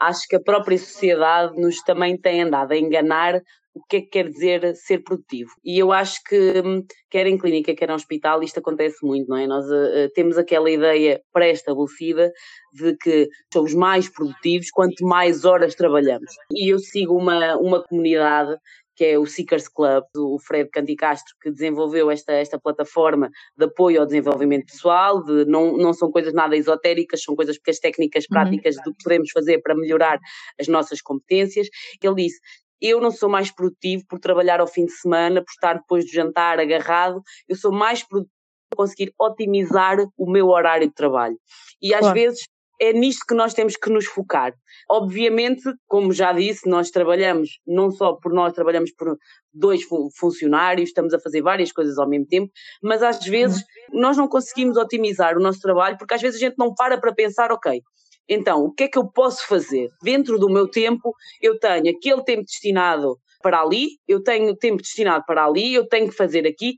Speaker 2: acho que a própria sociedade nos também tem andado a enganar o que é que quer dizer ser produtivo. E eu acho que, hum, quer em clínica, quer em hospital, isto acontece muito, não é? Nós uh, temos aquela ideia pré-estabelecida de que somos mais produtivos quanto mais horas trabalhamos. E eu sigo uma, uma comunidade que é o Seekers Club, o Fred Canticastro, que desenvolveu esta, esta plataforma de apoio ao desenvolvimento pessoal, de, não, não são coisas nada esotéricas, são coisas porque as técnicas uhum. práticas uhum. do que podemos fazer para melhorar as nossas competências. Ele disse, eu não sou mais produtivo por trabalhar ao fim de semana, por estar depois do jantar agarrado, eu sou mais produtivo por conseguir otimizar o meu horário de trabalho. E às claro. vezes é nisto que nós temos que nos focar. Obviamente, como já disse, nós trabalhamos não só por nós, trabalhamos por dois funcionários, estamos a fazer várias coisas ao mesmo tempo, mas às vezes uhum. nós não conseguimos otimizar o nosso trabalho porque às vezes a gente não para para pensar, ok, então, o que é que eu posso fazer? Dentro do meu tempo, eu tenho aquele tempo destinado para ali, eu tenho tempo destinado para ali, eu tenho que fazer aqui.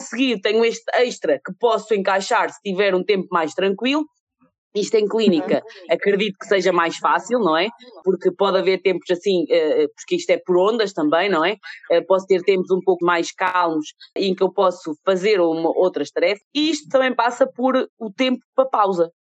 Speaker 2: A seguir, tenho este extra que posso encaixar se tiver um tempo mais tranquilo. Isto em clínica, acredito que seja mais fácil, não é? Porque pode haver tempos assim, eh, porque isto é por ondas também, não é? Eh, posso ter tempos um pouco mais calmos em que eu posso fazer uma, outras tarefas. E isto também passa por o tempo para pausa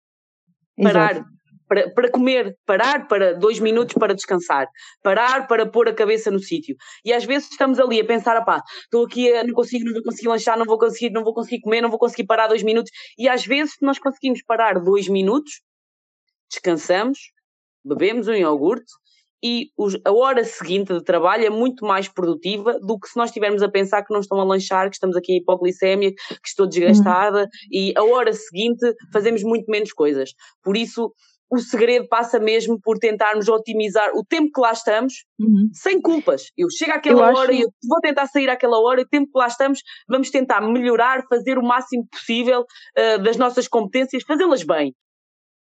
Speaker 2: parar para, para comer, parar para dois minutos para descansar, parar para pôr a cabeça no sítio. E às vezes estamos ali a pensar, pá, estou aqui, não consigo, não vou conseguir lanchar, não vou conseguir, não vou conseguir comer, não vou conseguir parar dois minutos. E às vezes nós conseguimos parar dois minutos, descansamos, bebemos um iogurte e os, a hora seguinte de trabalho é muito mais produtiva do que se nós estivermos a pensar que não estão a lanchar, que estamos aqui em hipoglicemia, que estou desgastada uhum. e a hora seguinte fazemos muito menos coisas. Por isso, o segredo passa mesmo por tentarmos otimizar o tempo que lá estamos, uhum. sem culpas. Eu chego àquela eu hora e eu vou tentar sair àquela hora, e o tempo que lá estamos, vamos tentar melhorar, fazer o máximo possível uh, das nossas competências, fazê-las bem.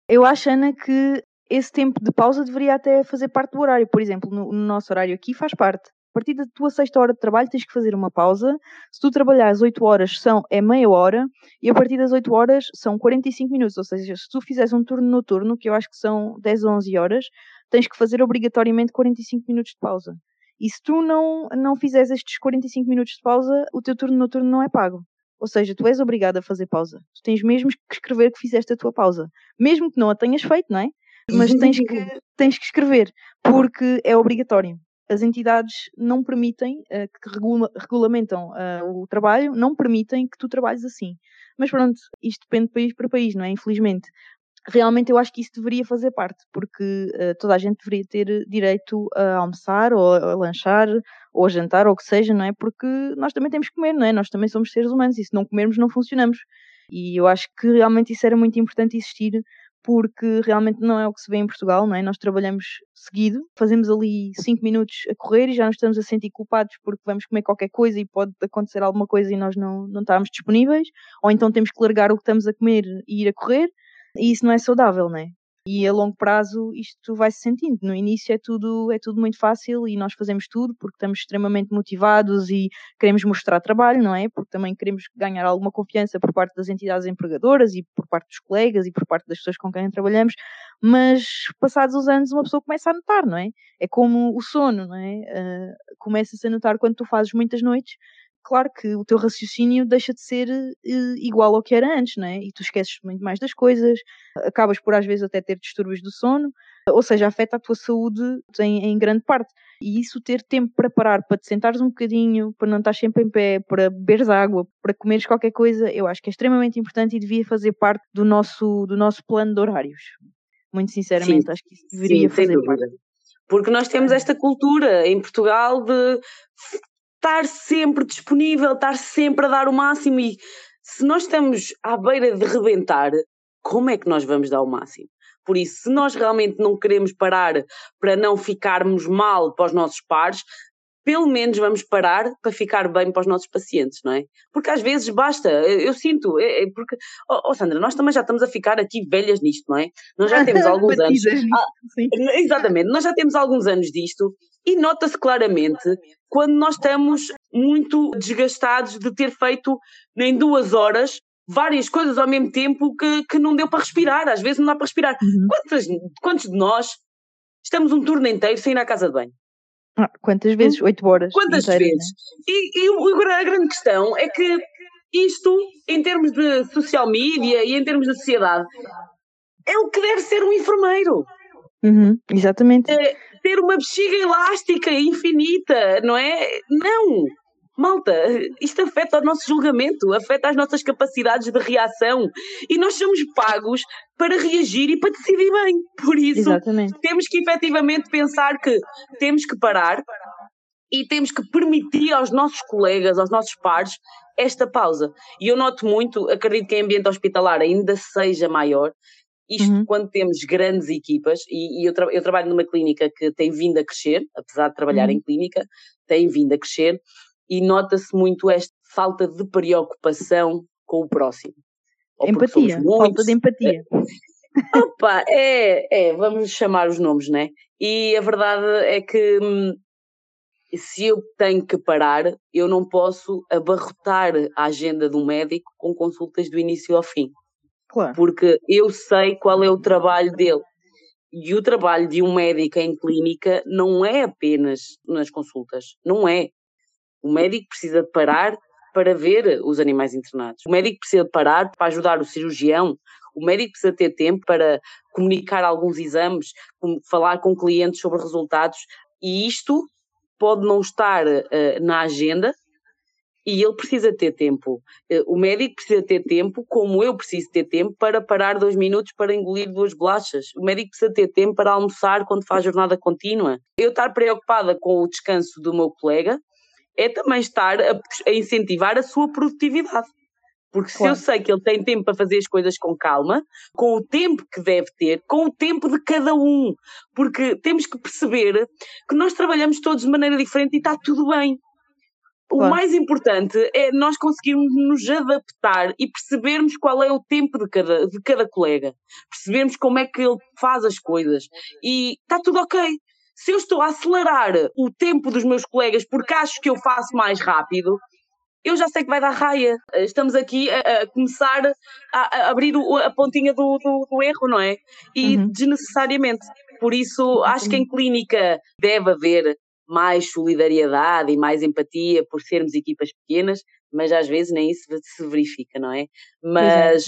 Speaker 1: Eu acho, Ana, que esse tempo de pausa deveria até fazer parte do horário. Por exemplo, no, no, nosso horário aqui faz parte. A partir da tua sexta hora de trabalho tens que fazer uma pausa. Se tu trabalhares 8 horas são, é meia hora e a partir das 8 horas são 45 minutos. Ou seja, se tu fizeres um turno noturno, que eu acho que são 10 ou 11 horas, tens que fazer obrigatoriamente 45 minutos de pausa. E se tu não, não fizeres estes 45 minutos de pausa, o teu turno noturno não é pago. Ou seja, tu és obrigado a fazer pausa. Tu tens mesmo que escrever que fizeste a tua pausa. Mesmo que não a tenhas feito, não é? Mas tens que, tens que escrever, porque é obrigatório. As entidades não permitem, uh, que regula, regulamentam uh, o trabalho, não permitem que tu trabalhes assim. Mas pronto, isto depende de país para país, não é? Infelizmente. Realmente eu acho que isso deveria fazer parte, porque uh, toda a gente deveria ter direito a almoçar, ou a lanchar, ou a jantar, ou o que seja, não é? Porque nós também temos que comer, não é? Nós também somos seres humanos e se não comermos não funcionamos. E eu acho que realmente isso era muito importante existir porque realmente não é o que se vê em Portugal, não é? Nós trabalhamos seguido, fazemos ali 5 minutos a correr e já nos estamos a sentir culpados porque vamos comer qualquer coisa e pode acontecer alguma coisa e nós não, não estamos disponíveis, ou então temos que largar o que estamos a comer e ir a correr, e isso não é saudável, não é? E a longo prazo isto vai se sentindo. No início é tudo, é tudo muito fácil e nós fazemos tudo porque estamos extremamente motivados e queremos mostrar trabalho, não é? Porque também queremos ganhar alguma confiança por parte das entidades empregadoras e por parte dos colegas e por parte das pessoas com quem trabalhamos, mas passados os anos uma pessoa começa a notar, não é? É como o sono, não é? Uh, Começa-se a notar quando tu fazes muitas noites claro que o teu raciocínio deixa de ser uh, igual ao que era antes, não é? E tu esqueces muito mais das coisas, acabas por às vezes até ter distúrbios do sono, ou seja, afeta a tua saúde em, em grande parte. E isso ter tempo para parar, para te sentares um bocadinho, para não estar sempre em pé, para beberes água, para comeres qualquer coisa, eu acho que é extremamente importante e devia fazer parte do nosso, do nosso plano de horários. Muito sinceramente, sim, acho que isso deveria sim, fazer parte.
Speaker 2: Porque nós temos esta cultura em Portugal de estar sempre disponível, estar sempre a dar o máximo e se nós estamos à beira de rebentar, como é que nós vamos dar o máximo? Por isso, se nós realmente não queremos parar para não ficarmos mal para os nossos pares, pelo menos vamos parar para ficar bem para os nossos pacientes, não é? Porque às vezes basta, eu, sinto, é, é porque, oh, oh, Sandra, nós também já estamos a ficar aqui velhas nisto, não é? Nós já temos alguns anos. Ah, exatamente, nós já temos alguns anos disto e nota-se claramente quando nós estamos muito desgastados de ter feito em duas horas várias coisas ao mesmo tempo que, que não deu para respirar, às vezes não dá para respirar. Uhum. Quantos, quantos de nós estamos um turno inteiro sem ir à casa de banho?
Speaker 1: Ah, quantas vezes? Oito horas.
Speaker 2: Quantas inteiras, vezes? Né? E, e, a grande questão é que isto, em termos de social media e em termos de sociedade, é o que deve ser um enfermeiro.
Speaker 1: Uhum, exatamente. É,
Speaker 2: ter uma bexiga elástica infinita, não é? Não! Malta, isto afeta o nosso julgamento, afeta as nossas capacidades de reação e nós somos pagos para reagir e para decidir bem. Por isso, Exatamente. temos que efetivamente pensar que temos que parar e temos que permitir aos nossos colegas, aos nossos pares, esta pausa. E eu noto muito, acredito que em ambiente hospitalar ainda seja maior, isto uhum. quando temos grandes equipas, e, e eu, tra eu, trabalho numa clínica que tem vindo a crescer, apesar de trabalhar uhum. em clínica, tem vindo a crescer, e nota-se muito esta falta de preocupação com o próximo.
Speaker 1: Ou empatia, falta de empatia.
Speaker 2: Opa, é, é, vamos chamar os nomes, né? E a verdade é que hum, se eu tenho que parar, eu não posso abarrotar a agenda do médico com consultas do início ao fim. Claro. Porque eu sei qual é o trabalho dele. E o trabalho de um médico em clínica não é apenas nas consultas, não é. O médico precisa de parar para ver os animais internados. O médico precisa de parar para ajudar o cirurgião. O médico precisa ter tempo para comunicar alguns exames, falar com clientes sobre resultados. E isto pode não estar uh, na agenda e ele precisa ter tempo. Uh, o médico precisa ter tempo, como eu preciso ter tempo para parar dois minutos para engolir duas bolachas. O médico precisa ter tempo para almoçar quando faz jornada contínua. Eu estar preocupada com o descanso do meu colega é também estar a, a incentivar a sua produtividade. Porque claro. se eu sei que ele tem tempo para fazer as coisas com calma, com o tempo que deve ter, com o tempo de cada um, porque temos que perceber que nós trabalhamos todos de maneira diferente e está tudo bem. O claro. mais importante é nós conseguirmos nos adaptar e percebermos qual é o tempo de cada, de cada colega, percebermos como é que ele faz as coisas e está tudo ok se eu estou a acelerar o tempo dos meus colegas porque acho que eu faço mais rápido, eu já sei que vai dar raia. Estamos aqui a, a começar a, a abrir o, a pontinha do, do, do, erro, não é? E uhum. desnecessariamente. Por isso, acho que em clínica deve haver mais solidariedade e mais empatia por sermos equipas pequenas, mas às vezes nem isso se verifica, não é? Mas.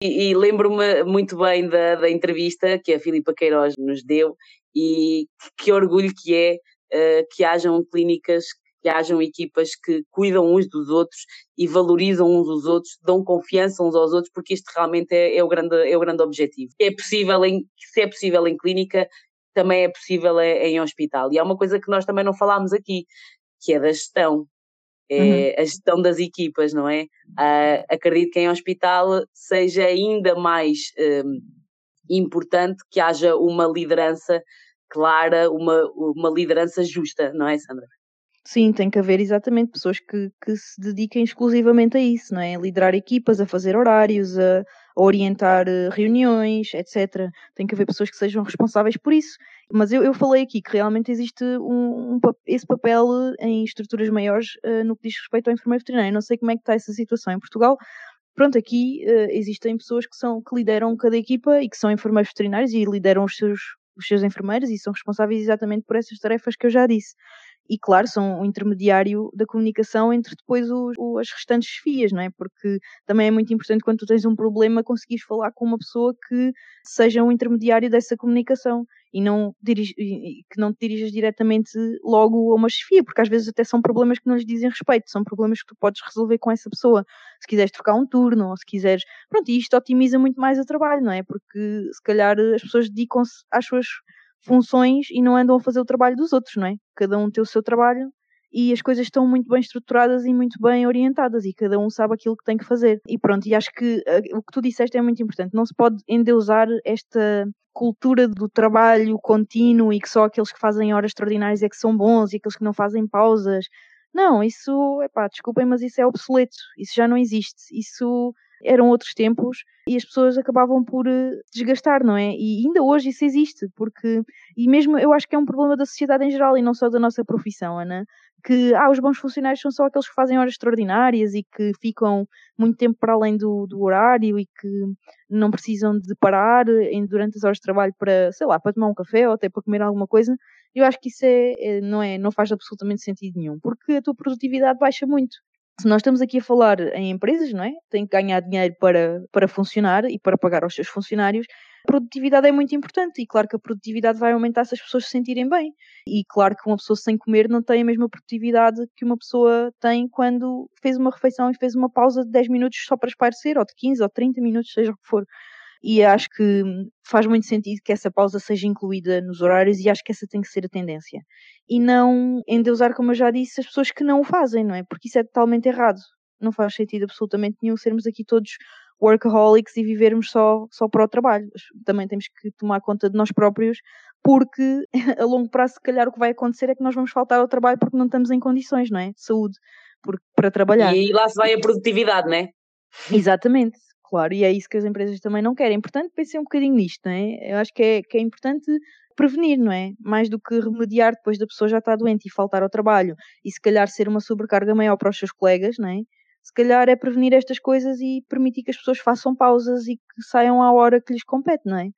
Speaker 2: E, e lembro-me muito bem da, da entrevista que a Filipa Queiroz nos deu e que orgulho que é uh, que hajam clínicas, que hajam equipas que cuidam uns dos outros e valorizam uns os outros, dão confiança uns aos outros, porque isto realmente é, é o, grande, é o grande objetivo. É possível em, se é possível em clínica, também é possível em, em hospital. E há uma coisa que nós também não falámos aqui, que é da gestão. É uhum. a gestão das equipas, não é? Uh, acredito que em hospital seja ainda mais um, importante que haja uma liderança clara, uma, uma liderança justa, não é, Sandra?
Speaker 1: Sim, tem que haver exatamente pessoas que, que se dediquem exclusivamente a isso, não é? A liderar equipas, a fazer horários, a, a orientar eh, reuniões, etc. Tem que haver pessoas que sejam responsáveis por isso. Mas eu, eu falei aqui que realmente existe um, um esse papel em estruturas maiores uh, no que diz respeito ao enfermeiro veterinário. não sei como é que está essa situação em Portugal, pronto, aqui uh, existem pessoas que, são, que lideram cada equipa e que são enfermeiros veterinários e lideram os seus, os seus enfermeiros e são responsáveis exatamente por essas tarefas que eu já disse. E claro, são o intermediário da comunicação entre depois os, as restantes fias, não é? Porque também é muito importante quando tu tens um problema conseguires falar com uma pessoa que seja um intermediário dessa comunicação e não que não te dirijas diretamente logo a uma chefia, porque às vezes até são problemas que não lhes dizem respeito, são problemas que tu podes resolver com essa pessoa. Se quiseres trocar um turno, ou se quiseres. Pronto, e isto otimiza muito mais o trabalho, não é? Porque se calhar as pessoas dedicam-se às suas funções e não andam a fazer o trabalho dos outros, não é? Cada um tem o seu trabalho e as coisas estão muito bem estruturadas e muito bem orientadas e cada um sabe aquilo que tem que fazer. E pronto, e acho que uh, o que tu disseste é muito importante. Não se pode endeusar esta cultura do trabalho contínuo e que só aqueles que fazem horas extraordinárias é que são bons e aqueles que não fazem pausas. Não, isso, epá, desculpem, mas isso é obsoleto. Isso já não existe. Isso eram outros tempos e as pessoas acabavam por uh, desgastar, não é? E ainda hoje isso existe, porque, e mesmo eu acho que é um problema da sociedade em geral e não só da nossa profissão, Ana, que ah, os bons funcionários são só aqueles que fazem horas extraordinárias e que ficam muito tempo para além do, do horário e que não precisam de parar em, durante as horas de trabalho para, sei lá, para tomar um café ou até para comer alguma coisa. Eu acho que isso é, é, não, é, não faz absolutamente sentido nenhum, porque a tua produtividade baixa muito se nós estamos aqui a falar em empresas, não é? Tem que ganhar dinheiro para, para funcionar e para pagar aos seus funcionários. Produtividade é muito importante e claro que a produtividade vai aumentar se as pessoas se sentirem bem. E claro que uma pessoa sem comer não tem a mesma produtividade que uma pessoa tem quando fez uma refeição e fez uma pausa de 10 minutos só para espairecer, ou de 15 ou 30 minutos, seja o que for e acho que faz muito sentido que essa pausa seja incluída nos horários e acho que essa tem que ser a tendência. E não endeusar, como eu já disse, as pessoas que não o fazem, não é? Porque isso é totalmente errado. Não faz sentido absolutamente nenhum sermos aqui todos workaholics e vivermos só, só para o trabalho. Também temos que tomar conta de nós próprios, porque a longo prazo, se calhar, o que vai acontecer é que nós vamos faltar ao trabalho porque não estamos em condições, não é? De saúde, porque, para trabalhar.
Speaker 2: E lá se vai a produtividade, não é?
Speaker 1: Exatamente claro, e é isso que as empresas também não querem. Portanto, pensem um bocadinho nisto, não é? Eu acho que é, que é importante prevenir, não é? Mais do que remediar depois da pessoa já estar doente e faltar ao trabalho e se calhar ser uma sobrecarga maior para os seus colegas, não é? Se calhar é prevenir estas coisas e permitir que as pessoas façam pausas e que saiam à hora que lhes compete, não é?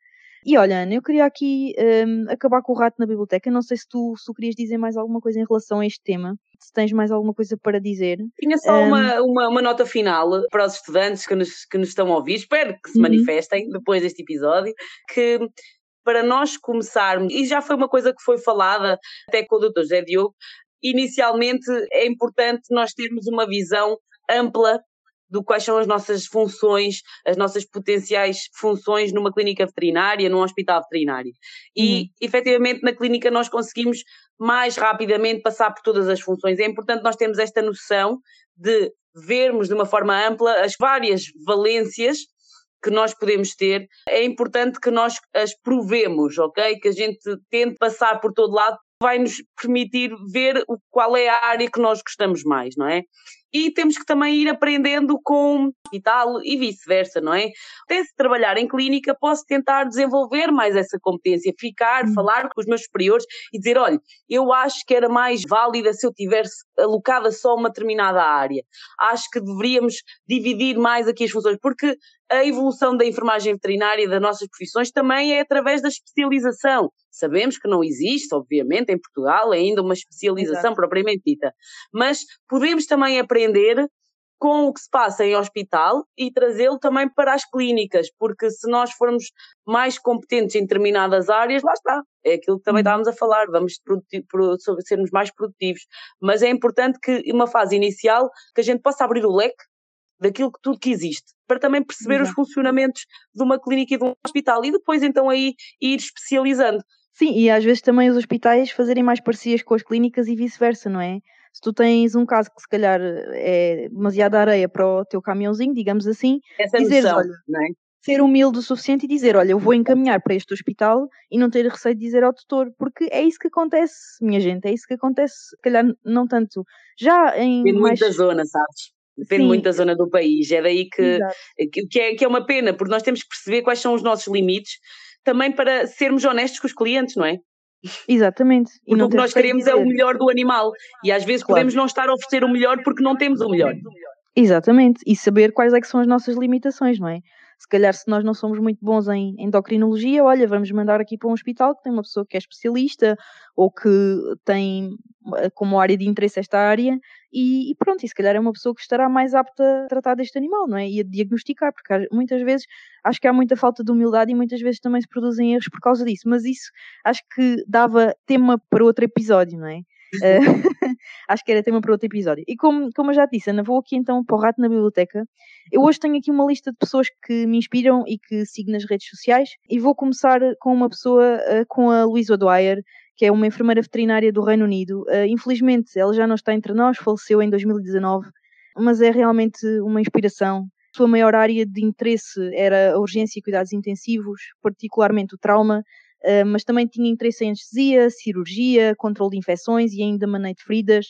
Speaker 1: E olha, Ana, eu queria aqui um, acabar com o rato na biblioteca. Não sei se tu, se tu querias dizer mais alguma coisa em relação a este tema. Se tens mais alguma coisa para dizer.
Speaker 2: Tinha só um... uma, uma, uma, nota final para os estudantes que nos, que nos estão a ouvir. Espero que se uhum. manifestem depois deste episódio. Que para nós começarmos, e já foi uma coisa que foi falada até com o Dr. José Diogo, inicialmente é importante nós termos uma visão ampla do quais são as nossas funções, as nossas potenciais funções numa clínica veterinária, num hospital veterinário. E, uhum. efetivamente, na clínica nós conseguimos mais rapidamente passar por todas as funções. É importante nós termos esta noção de vermos de uma forma ampla as várias valências que nós podemos ter, é importante que nós as provemos, ok? Que a gente tente passar por todo lado, vai nos permitir ver qual é a área que nós gostamos mais, não é? E temos que também ir aprendendo com e tal e vice-versa, não é? Até se trabalhar em clínica, posso tentar desenvolver mais essa competência, ficar, hum. falar com os meus superiores e dizer: olha, eu acho que era mais válida se eu tivesse alocada só uma determinada área. Acho que deveríamos dividir mais aqui as funções, porque a evolução da enfermagem veterinária das nossas profissões também é através da especialização. Sabemos que não existe, obviamente, em Portugal ainda uma especialização Exato. propriamente dita, mas podemos também aprender com o que se passa em hospital e trazê-lo também para as clínicas, porque se nós formos mais competentes em determinadas áreas, lá está. É aquilo que também uhum. estávamos a falar, vamos sobre sermos mais produtivos. Mas é importante que, uma fase inicial, que a gente possa abrir o leque daquilo que tudo que existe, para também perceber Exato. os funcionamentos de uma clínica e de um hospital e depois então aí ir especializando.
Speaker 1: Sim, e às vezes também os hospitais fazerem mais parcerias com as clínicas e vice-versa, não é? Se tu tens um caso que se calhar é demasiada areia para o teu caminhãozinho, digamos assim,
Speaker 2: Essa dizeres, noção, olha, é?
Speaker 1: ser humilde o suficiente e dizer, olha, eu vou encaminhar para este hospital e não ter receio de dizer ao tutor, porque é isso que acontece, minha gente, é isso que acontece, se calhar não tanto, já em
Speaker 2: Depende mais... muito da zona, sabes? Depende Sim. muito da zona do país, é daí que, que, é, que é uma pena, porque nós temos que perceber quais são os nossos limites, também para sermos honestos com os clientes, não é?
Speaker 1: Exatamente.
Speaker 2: E o que nós queremos é o melhor do animal. E às vezes claro. podemos não estar a oferecer o melhor porque não temos o melhor.
Speaker 1: Exatamente. E saber quais é que são as nossas limitações, não é? Se calhar, se nós não somos muito bons em endocrinologia, olha, vamos mandar aqui para um hospital que tem uma pessoa que é especialista ou que tem eh, como área de interesse esta área e, e, pronto, e se calhar é uma pessoa que estará mais apta a tratar deste animal, não é? E a diagnosticar, porque muitas vezes acho que há muita falta de humildade e muitas vezes também se produzem erros por causa disso, mas isso acho que dava tema para outro episódio, não é? Uh, acho que era tema para outro episódio. E como, como eu já disse, Ana, vou aqui então para o Rato na Biblioteca. Eu hoje tenho aqui uma lista de pessoas que me inspiram e que sigo nas redes sociais e vou começar com uma pessoa, uh, com a Luísa Dwyer, que é uma enfermeira veterinária do Reino Unido. Uh, infelizmente, ela já não está entre nós, faleceu em 2019, mas é realmente uma inspiração. Sua maior área de interesse era a urgência e cuidados intensivos, particularmente o trauma, uh, mas também tinha interesse em anestesia, cirurgia, controle de infecções e ainda manejo de feridas.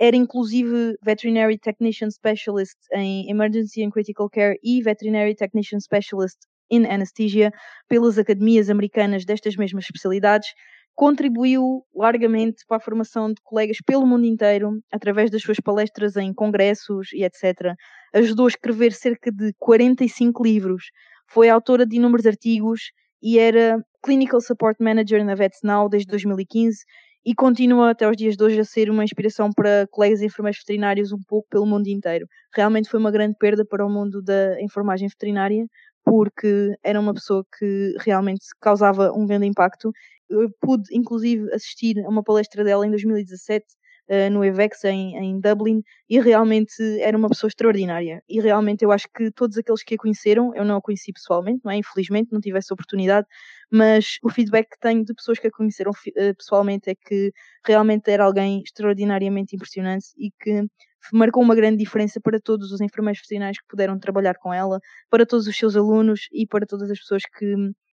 Speaker 1: Era inclusive Veterinary Technician Specialist em Emergency and Critical Care e Veterinary Technician Specialist in Anesthesia pelas academias americanas destas mesmas especialidades contribuiu largamente para a formação de colegas pelo mundo inteiro, através das suas palestras em congressos e etc. Ajudou a escrever cerca de 45 livros, foi autora de inúmeros artigos e era Clinical Support Manager na VetsNow desde 2015 e continua até os dias de hoje a ser uma inspiração para colegas enfermeiros veterinários um pouco pelo mundo inteiro. Realmente foi uma grande perda para o mundo da enfermagem veterinária, porque era uma pessoa que realmente causava um grande impacto eu pude inclusive assistir a uma palestra dela em 2017 eh, no EVEX em, em, Dublin e realmente era uma pessoa extraordinária e realmente eu acho que todos aqueles que a conheceram, eu não a conheci pessoalmente, não é? Infelizmente não tive essa oportunidade, mas o feedback que tenho de pessoas que a conheceram uh, pessoalmente é que realmente era alguém extraordinariamente impressionante e que marcou uma grande diferença para todos os enfermeiros veterinários que puderam trabalhar com ela, para todos os seus alunos e para todas as pessoas que,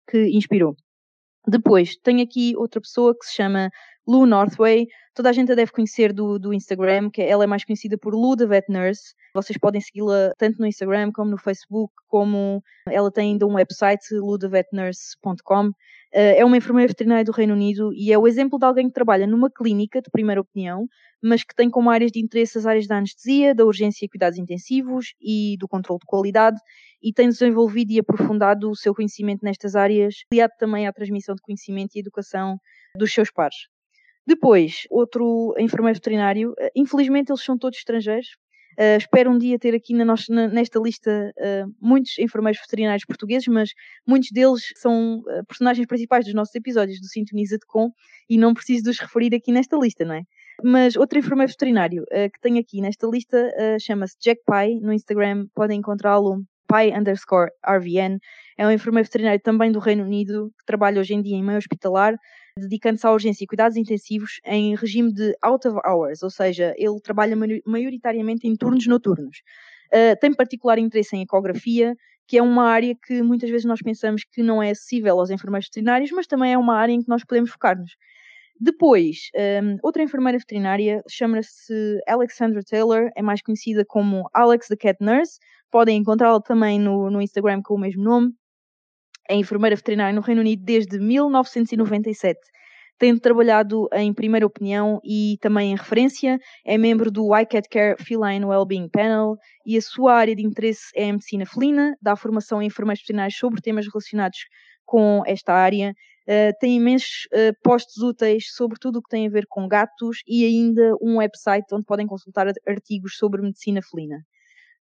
Speaker 1: que inspirou. Depois, tenho aqui outra pessoa que se chama Lou Northway. Toda a gente a deve conhecer do, do Instagram, que ela é mais conhecida por Lou the Vet Nurse. Vocês podem segui-la tanto no Instagram como no Facebook, como ela tem ainda um website, ludavetnurse.com. Eh, é uma enfermeira veterinária do Reino Unido e é o exemplo de alguém que trabalha numa clínica de primeira opinião, mas que tem como áreas de interesse as áreas da anestesia, da urgência e cuidados intensivos e do controle de qualidade e tem desenvolvido e aprofundado o seu conhecimento nestas áreas, aliado também à transmissão de conhecimento e educação dos seus pares. Depois, outro enfermeiro veterinário, eh, infelizmente eles são todos estrangeiros, Uh, espero um dia ter aqui na nossa, na, nesta lista uh, muitos enfermeiros veterinários portugueses, mas muitos deles são uh, personagens principais dos nossos episódios do Sintoniza de Com e não preciso de os referir aqui nesta lista, não é? Mas outro enfermeiro veterinário que tenho aqui nesta lista chama-se Jack Pye, no Instagram podem encontrá-lo Pai underscore RVN, é um enfermeiro veterinário também do Reino Unido, que trabalha hoje em dia em meio hospitalar, dedicando-se à urgência e cuidados intensivos em regime de out of hours, ou seja, ele trabalha maioritariamente em turnos noturnos. Uh, tem particular interesse em ecografia, que é uma área que muitas vezes nós pensamos que não é acessível aos enfermeiros veterinários, mas também é uma área em que nós podemos focar-nos. Depois, um, outra enfermeira veterinária chama-se Alexandra Taylor, é mais conhecida como Alex the Cat Nurse. Podem encontrá-la também no, no Instagram com o mesmo nome. É enfermeira veterinária no Reino Unido desde 1997 tendo trabalhado em primeira opinião e também em referência, é membro do iCat Care Feline Wellbeing Panel e a sua área de interesse é a medicina felina, dá formação a enfermeiros veterinários sobre temas relacionados com esta área. Uh, tem imensos uh, posts úteis sobre tudo o que tem a ver com gatos e ainda um website onde podem consultar artigos sobre medicina felina.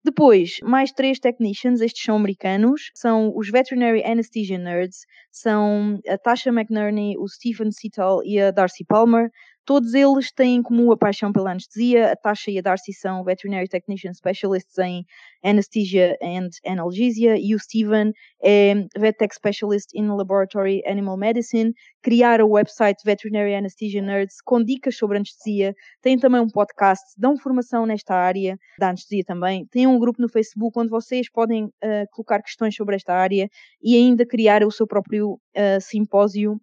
Speaker 1: Depois, mais três technicians, estes são americanos, são os Veterinary Anesthesia Nerds, são a Tasha McNerney, o Stephen Seatal e a Darcy Palmer. Todos eles têm em comum a paixão pela anestesia. A Tasha e a Darcy são Veterinary Technician Specialists em Anesthesia and Analgesia e o Stephen é VetTech Specialist in Laboratory Animal Medicine. Criaram o website Veterinary Anesthesia Nerds com dicas sobre anestesia. Têm também um podcast, dão formação nesta área da anestesia também. Têm um grupo no Facebook onde vocês podem uh, colocar questões sobre esta área e ainda criar o seu próprio uh, simpósio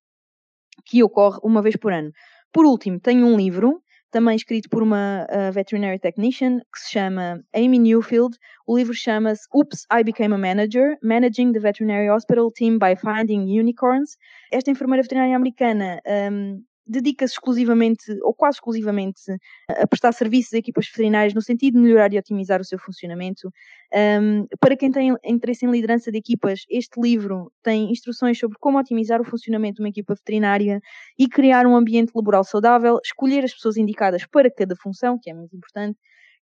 Speaker 1: que ocorre uma vez por ano. Por último, tenho um livro, também escrito por uma uh, veterinary technician, que se chama Amy Newfield. O livro chama-se Oops, I Became a Manager, Managing the Veterinary Hospital Team by Finding Unicorns. Esta enfermeira veterinária americana um, dedica-se exclusivamente, ou quase exclusivamente, a prestar serviços a equipas veterinárias no sentido de melhorar e otimizar o seu funcionamento. Um, para quem tem interesse em liderança de equipas, este livro tem instruções sobre como otimizar o funcionamento de uma equipa veterinária e criar um ambiente laboral saudável, escolher as pessoas indicadas para cada função, que é muito importante,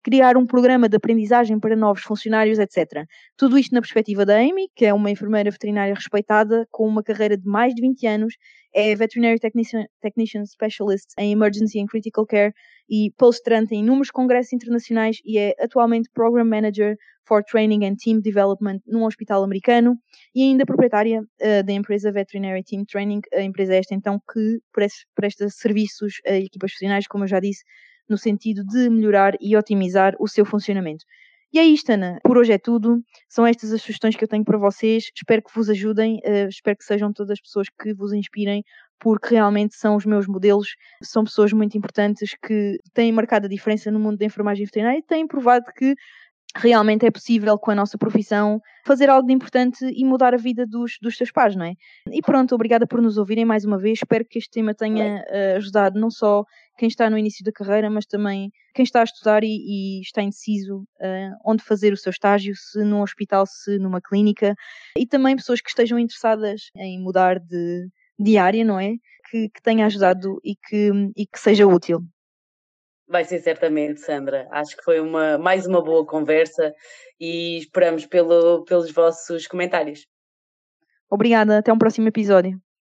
Speaker 1: criar um programa de aprendizagem para novos funcionários, etc. Tudo isto na perspectiva da Amy, que é uma enfermeira veterinária respeitada com uma carreira de mais de 20 anos, é Veterinary Technician, Specialist em Emergency and Critical Care e palestrante em inúmeros congressos internacionais e é atualmente Program Manager for Training and Team Development num hospital americano e ainda proprietária uh, da empresa Veterinary Team Training, a empresa esta então que presta serviços a equipas profissionais, como eu já disse, no sentido de melhorar e otimizar o seu funcionamento. E é isto, Ana. Por hoje é tudo. São estas as sugestões que eu tenho para vocês. Espero que vos ajudem. Uh, espero que sejam todas as pessoas que vos inspirem, porque realmente são os meus modelos. São pessoas muito importantes que têm marcado a diferença no mundo da enfermagem veterinária e têm provado que realmente é possível com a nossa profissão fazer algo de importante e mudar a vida dos, dos seus pais, não é? E pronto, obrigada por nos ouvirem mais uma vez. Espero que este tema tenha uh, ajudado não só quem está no início da carreira, mas também quem está a estudar e, e está indeciso uh, onde fazer o seu estágio, se num hospital, se numa clínica, e também pessoas que estejam interessadas em mudar de, de área, não é? Que, que tenha ajudado e que, e que seja útil.
Speaker 2: Vai ser certamente, Sandra. Acho que foi uma, mais uma boa conversa e esperamos pelo, pelos vossos comentários.
Speaker 1: Obrigada, até um próximo episódio.